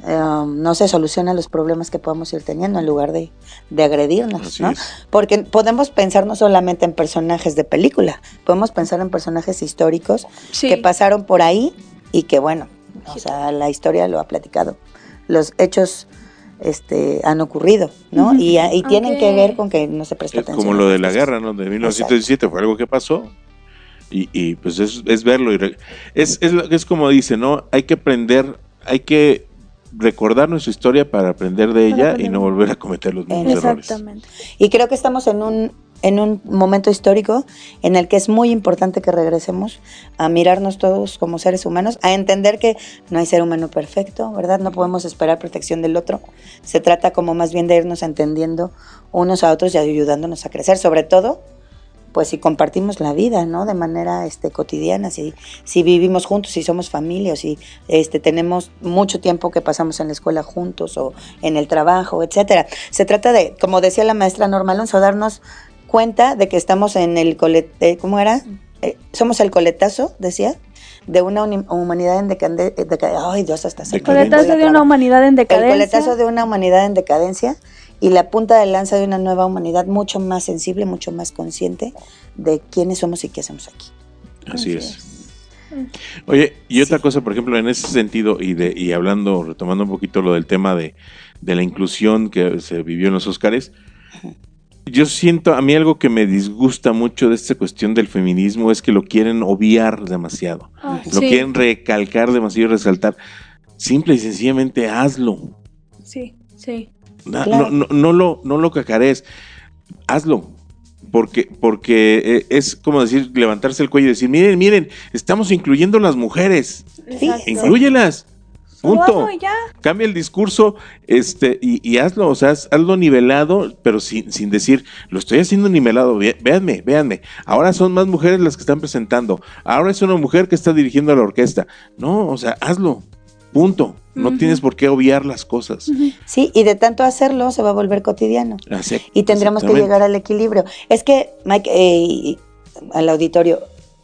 um, no sé, solución a los problemas que podamos ir teniendo en lugar de, de agredirnos, Así ¿no? es. Porque podemos pensar no solamente en personajes de película, podemos pensar en personajes históricos Sí. que pasaron por ahí y que bueno, o sea, la historia lo ha platicado. Los hechos este, han ocurrido, ¿no? Y, y tienen que ver con que no se presta Es atención. como lo de la guerra, ¿no? De 1917 fue algo que pasó. Y, y, pues es, es verlo. Y re- es, es, lo- es como dice, ¿no? Hay que aprender, hay que recordar nuestra historia para aprender de ella y no volver a cometer los mismos errores. Exactamente. Y creo que estamos en un, en un momento histórico en el que es muy importante que regresemos a mirarnos todos como seres humanos, a entender que no hay ser humano perfecto, ¿verdad? No podemos esperar protección del otro. Se trata como más bien de irnos entendiendo unos a otros y ayudándonos a crecer, sobre todo pues si compartimos la vida, ¿no? De manera este, cotidiana, si, si vivimos juntos, si somos familia, si este, tenemos mucho tiempo que pasamos en la escuela juntos o en el trabajo, etcétera. Se trata de, como decía la maestra Norma Alonso, darnos cuenta de que estamos en el colete, ¿cómo era? Eh, somos el coletazo, decía, de una humanidad en decadencia. ay, Dios, hasta se la Coletazo de una humanidad en El decadencia. coletazo de una humanidad en decadencia y la punta de lanza de una nueva humanidad mucho más sensible, mucho más consciente de quiénes somos y qué hacemos aquí. Así es. Oye, y otra cosa, por ejemplo, en ese sentido, y de, y hablando, retomando un poquito lo del tema de, de la inclusión que se vivió en los Óscares, yo siento, a mí algo que me disgusta mucho de esta cuestión del feminismo es que lo quieren obviar demasiado. Ah, Lo Sí. quieren recalcar demasiado y resaltar. Simple y sencillamente hazlo. Sí. Sí. Claro. No, no, no lo, no lo cacarees. Hazlo. Porque, porque eh, es como decir, levantarse el cuello y decir, miren, miren, estamos incluyendo las mujeres. Exacto. Inclúyelas. Punto. Y ya. Cambia el discurso este, y, y hazlo, o sea, haz- hazlo nivelado, pero sin, sin decir, lo estoy haciendo nivelado, ve- véanme, véanme. Ahora son más mujeres las que están presentando. Ahora es una mujer que está dirigiendo a la orquesta. No, o sea, hazlo. Punto. No tienes por qué obviar las cosas. Sí, y de tanto hacerlo se va a volver cotidiano. Así- Y tendremos que llegar al equilibrio. Es que, Mike, eh, al auditorio,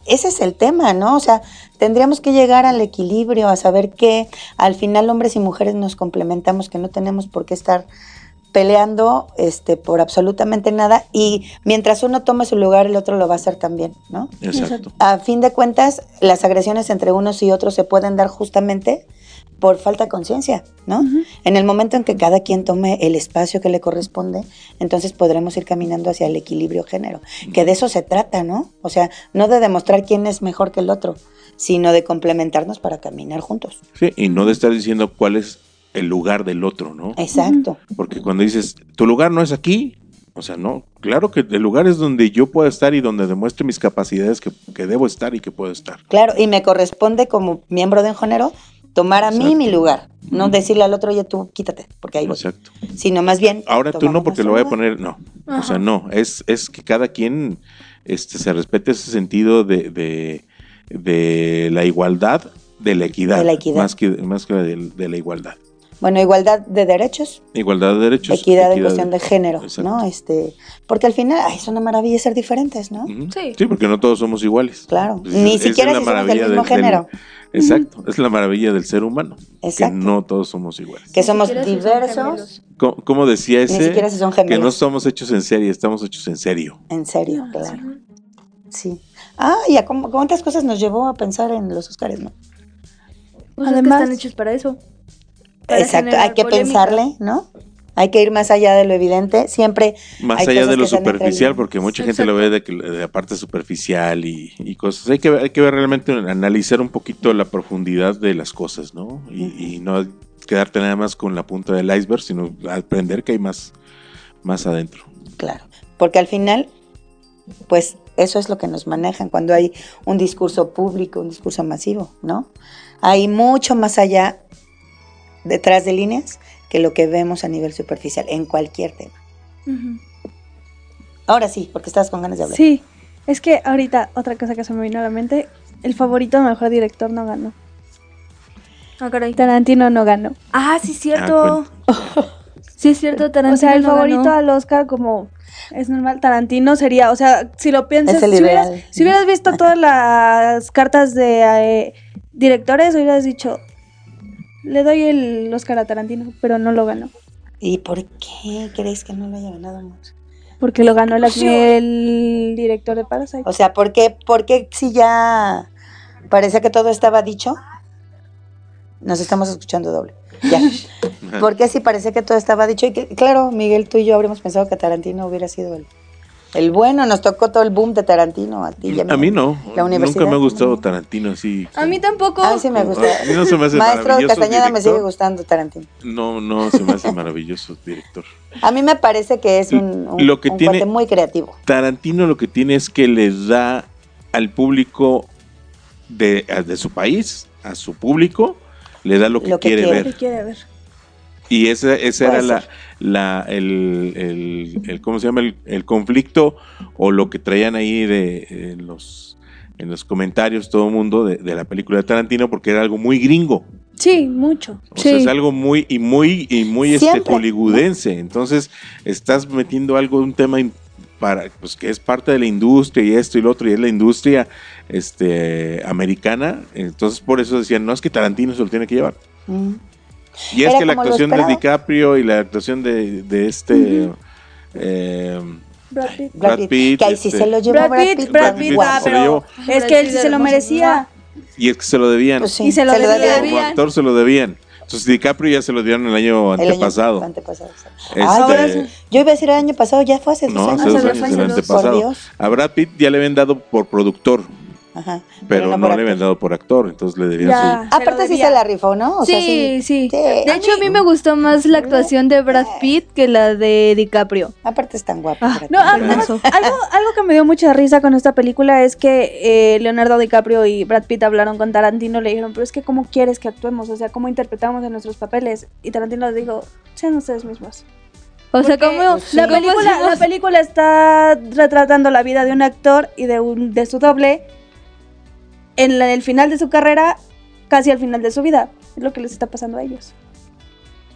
ese es el tema, ¿no? O sea, tendríamos que llegar al equilibrio, a saber que al final hombres y mujeres nos complementamos, que no tenemos por qué estar peleando este, por absolutamente nada y mientras uno tome su lugar el otro lo va a hacer también, ¿no? Exacto. A fin de cuentas, las agresiones entre unos y otros se pueden dar justamente por falta de conciencia, ¿no? En el momento en que cada quien tome el espacio que le corresponde, entonces podremos ir caminando hacia el equilibrio género, que de eso se trata, ¿no? O sea, no de demostrar quién es mejor que el otro, sino de complementarnos para caminar juntos. Sí, y no de estar diciendo cuál es el lugar del otro, ¿no? Exacto. Porque cuando dices, tu lugar no es aquí, o sea, no, claro que el lugar es donde yo puedo estar y donde demuestre mis capacidades que, que debo estar y que puedo estar. Claro, y me corresponde como miembro de Enjonero tomar a mí Exacto. mi lugar, no decirle al otro, oye, tú quítate, porque ahí voy. Exacto. Sino más bien. Ahora tú no, porque lo voy a poner, no. O sea, no, es, es que cada quien este, se respete ese sentido de, de, de la igualdad, de la equidad. De la equidad. Más que, más que de, de la igualdad. Bueno, igualdad de derechos, Igualdad de derechos. equidad en cuestión de género, Exacto. ¿no? Este, porque al final, ay, es una maravilla ser diferentes, ¿no? Sí. Sí, porque no todos somos iguales. Claro, ni siquiera si es la somos del mismo género. Exacto, es la maravilla del ser humano. Exacto. Que no todos somos iguales. Que somos diversos, gemelos. Co- ¿Cómo, decía ni ese? siquiera si son que no somos hechos en serie, estamos hechos en serio. En serio, claro. Sí. Ah, y a cómo- cuántas cosas nos llevó a pensar en los Oscars, ¿no? Pues es que Además- están hechos para eso. Para Exacto, hay que polémica. pensarle, ¿no? Hay que ir más allá de lo evidente. Siempre Más Hay allá cosas de lo superficial, porque mucha gente lo ve de, de la parte superficial y, y cosas. Hay que, ver- hay que ver realmente, analizar un poquito la profundidad de las cosas, ¿no? Y, y no quedarte nada más con la punta del iceberg, sino aprender que hay más, más adentro. Claro, porque al final, pues eso es lo que nos manejan cuando hay un discurso público, un discurso masivo, ¿no? Hay mucho más allá detrás de líneas que lo que vemos a nivel superficial en cualquier tema. Ahora sí, porque estás con ganas de hablar. Sí, es que ahorita otra cosa que se me vino a la mente, el favorito mejor director no ganó. Ah, caray. Tarantino no ganó. Ah, sí, cierto. sí, es cierto, Tarantino. o sea, el no favorito ganó. al Oscar como es normal, Tarantino sería, o sea, si lo piensas, Es el si hubieras, si hubieras visto todas las cartas de eh, directores, hubieras dicho, le doy el Oscar a Tarantino, pero no lo ganó. ¿Y por qué crees que no lo haya ganado mucho? Porque lo ganó el, el director de Parasite. O sea, ¿por qué, por qué si ya parecía que todo estaba dicho? Nos estamos escuchando doble. Ya. ¿Por qué si parecía que todo estaba dicho? Y que, claro, Miguel, tú y yo habríamos pensado que Tarantino hubiera sido el, el bueno. Nos tocó todo el boom de Tarantino a ti y a mí. A mí no. La universidad. Nunca me ha gustado Tarantino así. A mí tampoco. A mí sí me gusta. A mí no se me hace Maestro Castañeda me sigue gustando Tarantino. No, no se me hace maravilloso director. A mí me parece que es un, un, Lo que un tiene- cuate muy creativo. Tarantino lo que tiene es que le da al público de, a- de su país, a su público, le da lo que, Lo que quiere, quiere. ¿Qué ver. quiere ver? Y esa, esa Puede era ser. la el, el, el- ¿cómo se llama? El, el conflicto o lo que traían ahí de en los en los comentarios todo el mundo de, de la película de Tarantino porque era algo muy gringo. Sí, mucho. O sea, es algo muy y muy y muy este hollywoodense. Entonces, estás metiendo algo un tema para pues que es parte de la industria y esto y lo otro y es la industria este americana. Entonces, por eso decían, "No es que Tarantino se lo tiene que llevar." Mm. Y es Era que la actuación de. DiCaprio y la actuación de, de este eh, Brad Pitt. Brad, Brad Pitt, Pitt, que ahí sí este- se lo llevó Brad Brad Pitt, Pitt. Brad Brad Pitt, Pitt ah, se lo es que él sí se lo merecía. y es que se lo debían. Pues sí, Y se lo debía. Como actor se lo debían. Entonces DiCaprio ya se lo dieron el año El año antepasado. antepasado, sí. Este- ahora sí. yo iba a decir el año pasado, ya fue hace dos No, años. hace dos años, el antepasado. Por Dios. A Brad Pitt ya le habían dado por productor, Ajá. pero, no, por le habían dado por actor, entonces le debían Ya. su... Aparte sí se la rifó, ¿no? O sea, sí, sí, Sí, De a hecho, a mí- me gustó más la actuación de Brad Pitt que la de DiCaprio. Aparte es tan guapo. Ah, No, además, algo, algo que me dio mucha risa con esta película es que eh, Leonardo DiCaprio y Brad Pitt hablaron con Tarantino y le dijeron, pero es que ¿cómo quieres que actuemos? O sea, ¿cómo interpretamos en nuestros papeles? Y Tarantino les dijo, sean ustedes mismos. O sea, como sí. La película, la película está retratando la vida de un actor y de, un, de su doble en la- el final de su carrera, casi al final de su vida. Es lo que les está pasando a ellos.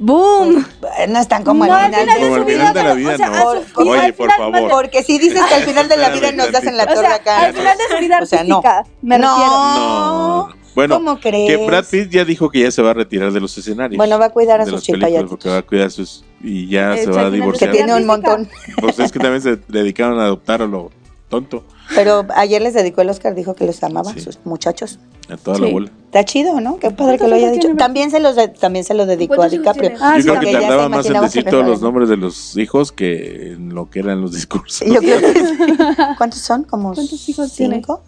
¡Boom! Pues, no están como No, al final, de su vida. de la vida, o sea, no. a su- Oye, por favor. Porque si dices que al final de la vida nos das en la O torre sea, acá. al final de su vida O sea, no. artística, me No. refiero. No. Bueno, ¿Cómo crees? que Brad Pitt ya dijo que ya se va a retirar de los escenarios. Bueno, va a cuidar a sus chilpayatitos. porque va a cuidar sus y ya Eh, se va a de Que divorciar. tiene un artística. montón. Pues es que también se dedicaron a adoptar a lo tonto, Pero ayer les dedicó el Oscar, dijo que los amaba, Sí. sus muchachos. a toda la bola. Está chido, ¿no? Qué padre que ¿Cuántos lo haya dicho. tiene También se, los de- también se lo dedicó a ¿Cuántos DiCaprio. tiene? Ah, Yo sí, creo que tardaba más en decir todos los nombres de los hijos que en lo que eran los discursos. Yo creo que sí. ¿Cuántos son? ¿Como ¿Cuántos hijos tiene? cinco?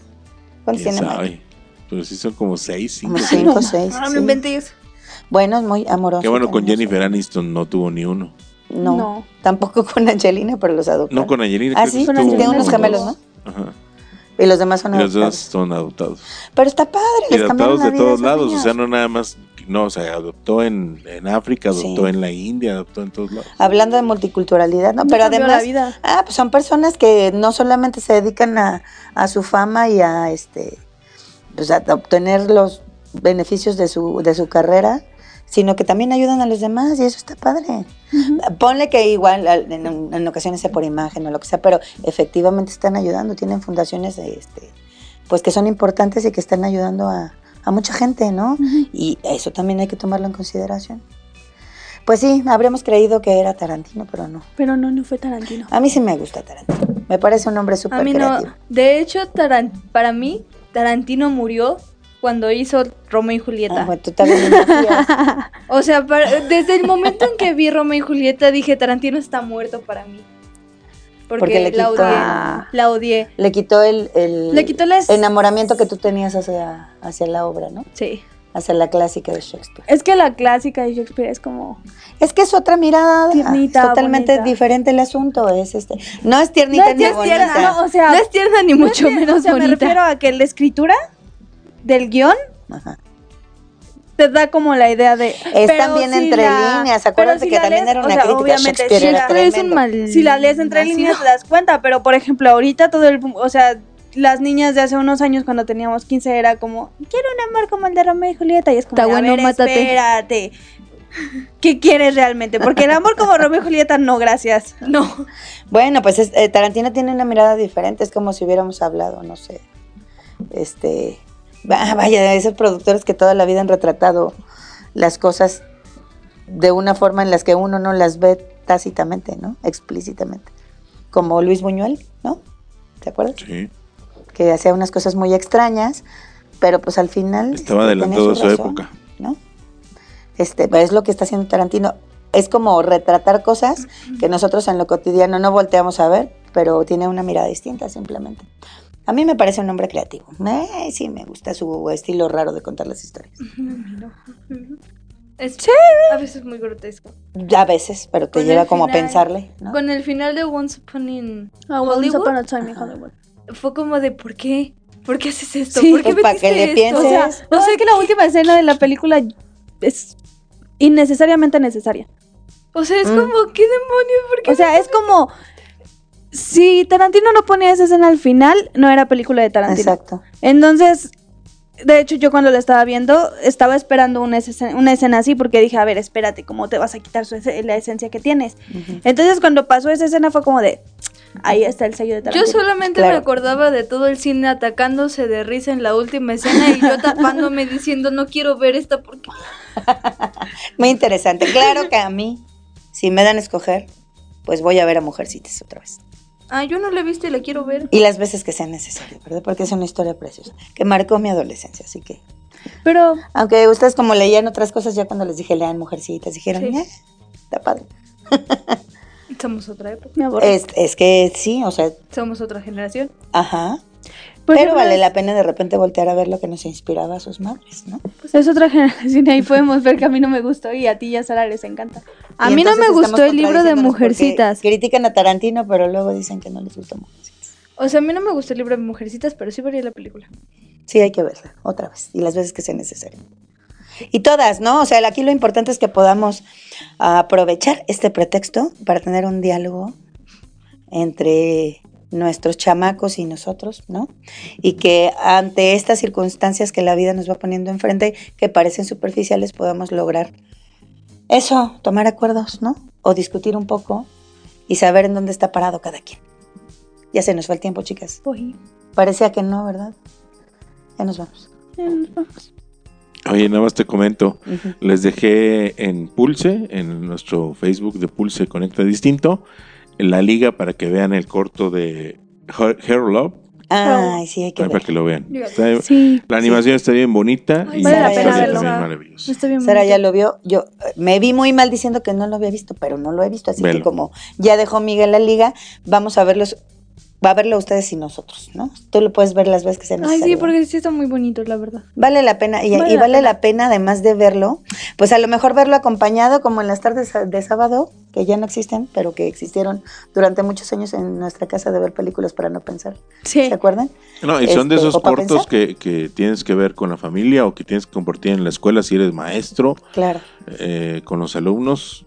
¿Cuántos ¿Quién tiene sabe? Pero sí son como seis, cinco. Como seis. cinco, seis. Ah, sí. no inventes. Bueno, es muy amoroso. Qué bueno, con. Jennifer Aniston no tuvo ni uno. No, No. tampoco con Angelina, pero los adoptó. No con Angelina. Ah, sí, de unos gemelos. ¿no? Ajá. Y los demás son Y los adoptados. dos son adoptados. Pero está padre, Y les adoptados de todos lados. niños. O sea, no nada más. No, o sea, adoptó en, en África, adoptó Sí. en la India, adoptó en todos lados. Hablando de multiculturalidad, ¿no? Me Pero además, la vida. ah, pues son personas que no solamente se dedican a, a su fama y a este, pues a obtener los beneficios de su, de su carrera, sino que también ayudan a los demás y eso está padre. Ponle que igual al- en, en ocasiones sea por imagen o lo que sea, pero efectivamente están ayudando, tienen fundaciones este, pues que son importantes y que están ayudando a, a mucha gente, ¿no? Y eso también hay que tomarlo en consideración. Pues sí, habríamos creído que era Tarantino, pero no. Pero no, no fue Tarantino. A mí sí me gusta Tarantino. Me parece un hombre súper mí no. creativo. De hecho, Taran- para mí, Tarantino murió cuando hizo Romeo y Julieta. Ah, bueno, tú también. O sea, para- desde el momento en que vi Romeo y Julieta dije, Tarantino está muerto para mí. Porque, Porque le la quitó- odié. La odié. Le quitó el, el Le quitó la- enamoramiento que tú tenías hacia, hacia la obra, ¿no? Sí. Hacia la clásica de Shakespeare. Es que la clásica de Shakespeare es como. Es que es otra mirada, Tiernita, es totalmente bonita. diferente el asunto, es este, no es tiernita No es ni tierna, bonita. no, o sea, No es tierna ni no mucho menos o sea, bonita. me refiero a que la escritura del guion Ajá. te da como la idea de. Es también si entre la- líneas, acuérdate si que también lees- era o una sea, crítica, obviamente, si la- es un mal. Si la lees entre nacido. líneas te das cuenta, pero por ejemplo, ahorita todo el. O sea, las niñas de hace unos años cuando teníamos 15 era como, quiero un amor como el de Romeo y Julieta. Y es como, Está a bueno, ver, mátate. espérate. ¿Qué quieres realmente? Porque el amor como Romeo y Julieta, no, gracias. No. Bueno, pues es- eh, Tarantino tiene una mirada diferente, es como si hubiéramos hablado, no sé, este, va- vaya, de esos productores que toda la vida han retratado las cosas de una forma en las que uno no las ve tácitamente, ¿no? Explícitamente. Como Luis Buñuel, ¿no? ¿Te acuerdas? Sí. Que hacía unas cosas muy extrañas, pero pues al final... Estaba adelantado a su razón, época. ¿no? Este, es lo que está haciendo Tarantino. Es como retratar cosas que nosotros en lo cotidiano no volteamos a ver, pero tiene una mirada distinta simplemente. A mí me parece un hombre creativo. Eh, sí, me gusta su estilo raro de contar las historias. Es a veces muy grotesco. A veces, pero te Con lleva como a pensarle, ¿no? Con el final de Once Upon in Ah, Once Hollywood Upon a Time in. Hollywood. fue como de ¿por qué? ¿Por qué haces esto? Sí, ¿Por qué pues, para que le esto? pienses. O sea, no sé que la última escena de la película es innecesariamente necesaria. O sea, es Mm. como ¿qué demonios? ¿Por qué? O sea, es como si Tarantino no ponía esa escena al final, no era película de Tarantino. Exacto. Entonces, de hecho, yo cuando la estaba viendo, estaba esperando una escena, una escena así porque dije, a ver, espérate, ¿cómo te vas a quitar su la esencia que tienes? Entonces, cuando pasó esa escena fue como de, ahí está el sello de Yo Tarantino. solamente Claro. me acordaba de todo el cine atacándose de risa en la última escena y yo tapándome diciendo no quiero ver esta porque Muy interesante. Claro que a mí, si me dan a escoger, pues voy a ver a Mujercitas otra vez. Ah yo no la he visto y la quiero ver. Y las veces que sea necesario, ¿verdad? Porque es una historia preciosa, que marcó mi adolescencia, así que... Pero, Aunque ustedes como leían otras cosas, ya cuando les dije lean Mujercitas, dijeron, Sí. "Eh, está padre. Somos otra época. Es, es que sí, o sea, somos otra generación. ajá. Por pero vale la pena de repente voltear a ver lo que nos inspiraba a sus madres, ¿no? Pues es otra generación y ahí podemos ver que a mí no me gustó y a ti y a Sara les encanta. A Y mí no me gustó el libro de Mujercitas. Critican a Tarantino, pero luego dicen que no les gustó Mujercitas. O sea, a mí no me gustó el libro de Mujercitas, pero sí vería la película. Sí, hay que verla otra vez y las veces que sea necesario. Y todas, ¿no? O sea, aquí lo importante es que podamos aprovechar este pretexto para tener un diálogo entre nuestros chamacos y nosotros, ¿no? Y que ante estas circunstancias que la vida nos va poniendo enfrente, que parecen superficiales, podamos lograr eso, tomar acuerdos, ¿no? O discutir un poco y saber en dónde está parado cada quien. Ya se nos fue el tiempo, chicas. Uy, Parecía que no, ¿verdad? Ya nos vamos. ya nos vamos. Oye, nada más te comento. Les dejé en Pulse, en nuestro Facebook de Pulse Conecta Distinto, la liga para que vean el corto de Her Hair Love, Ay, sí, hay que para ver. que lo vean. Está- Sí, la animación está bien bonita Ay, y vale la pena verlo. también maravillosa. está bien. Sara ya lo vio. Yo eh, me vi muy mal diciendo que no lo había visto, pero no lo he visto. Así Velo. que como ya dejó Miguel la liga, vamos a verlos va a verlo ustedes y nosotros, ¿no? Tú lo puedes ver las veces que sea Ay, necesario. sí, porque sí está muy bonito, la verdad. Vale la pena, y, Vale y la vale pena. la pena además de verlo, pues a lo mejor verlo acompañado como en las tardes de sábado, que ya no existen, pero que existieron durante muchos años en nuestra casa de ver películas para no pensar. Sí. ¿Se acuerdan? No, y son de Este, esos ¿o pa' cortos que, que tienes que ver con la familia o que tienes que compartir en la escuela si eres maestro, Claro. eh, con los alumnos,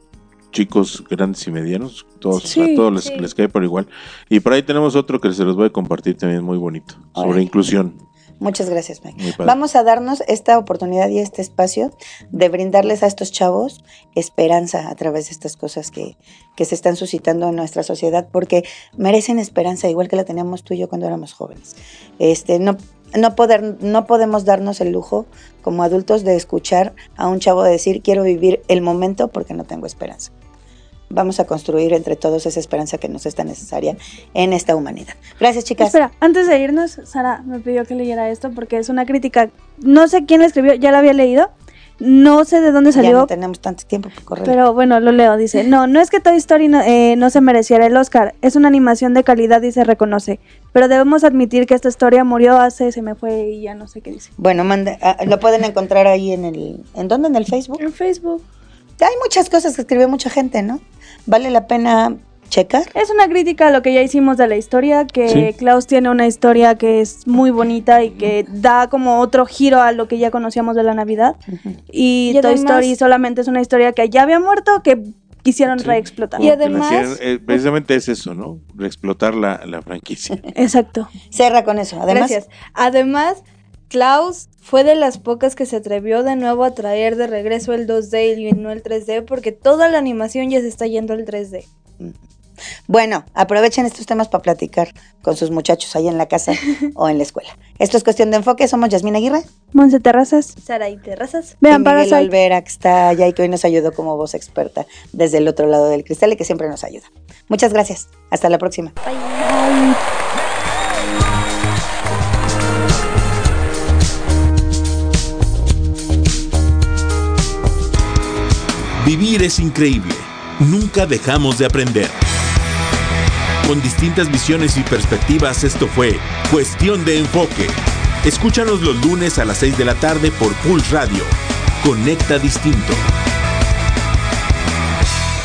chicos grandes y medianos, todos, Sí, a todos les, sí. les cae por igual. Y por ahí tenemos otro que se los voy a compartir también muy bonito, sobre inclusión. Muchas gracias, Mike. Vamos a darnos esta oportunidad y este espacio de brindarles a estos chavos esperanza a través de estas cosas que, que se están suscitando en nuestra sociedad, porque merecen esperanza, igual que la teníamos tú y yo cuando éramos jóvenes. Este, no, no, poder, no podemos darnos el lujo como adultos de escuchar a un chavo decir quiero vivir el momento porque no tengo esperanza. Vamos a construir entre todos esa esperanza que nos es tan necesaria en esta humanidad. Gracias, chicas. Espera, antes de irnos, Sara me pidió que leyera esto porque es una crítica. No sé quién la escribió, ya la había leído. No sé de dónde ya salió, no tenemos tanto tiempo por correr. pero bueno, lo leo. Dice: No, no es que Toy Story no, eh, no se mereciera el Oscar. Es una animación de calidad y se reconoce. Pero debemos admitir que esta historia murió hace, se me fue y ya no sé qué dice. Bueno, manda, ah, lo pueden encontrar ahí en el... ¿En dónde? En el Facebook. En Facebook. Hay muchas cosas que escribió mucha gente, ¿no? Vale la pena checar. Es una crítica a lo que ya hicimos de la historia, que Sí. Klaus tiene una historia que es muy bonita y que da como otro giro a lo que ya conocíamos de la Navidad. Y, Y Toy además- Story solamente es una historia que ya había muerto, que quisieron Sí. reexplotar. Y además- eh, precisamente es eso, ¿no? Explotar la, la franquicia. Exacto. Cerra con eso. Además, Gracias. Además, Klaus fue de las pocas que se atrevió de nuevo a traer de regreso el 2D y no el 3D porque toda la animación ya se está yendo al 3D. bueno, aprovechen estos temas para platicar con sus muchachos ahí en la casa o en la escuela. Esto es cuestión de enfoque. Somos Yasmín Aguirre Monse Terrazas. Sara y Terrazas. Vean, y para Miguel Olvera, que está allá y que hoy nos ayudó como voz experta desde el otro lado del cristal y que siempre nos ayuda. Muchas gracias. Hasta la próxima. Vivir es increíble. Nunca dejamos de aprender. Con distintas visiones y perspectivas, esto fue Cuestión de Enfoque. Escúchanos los lunes a las 6 de la tarde por Pulse Radio. Conecta Distinto.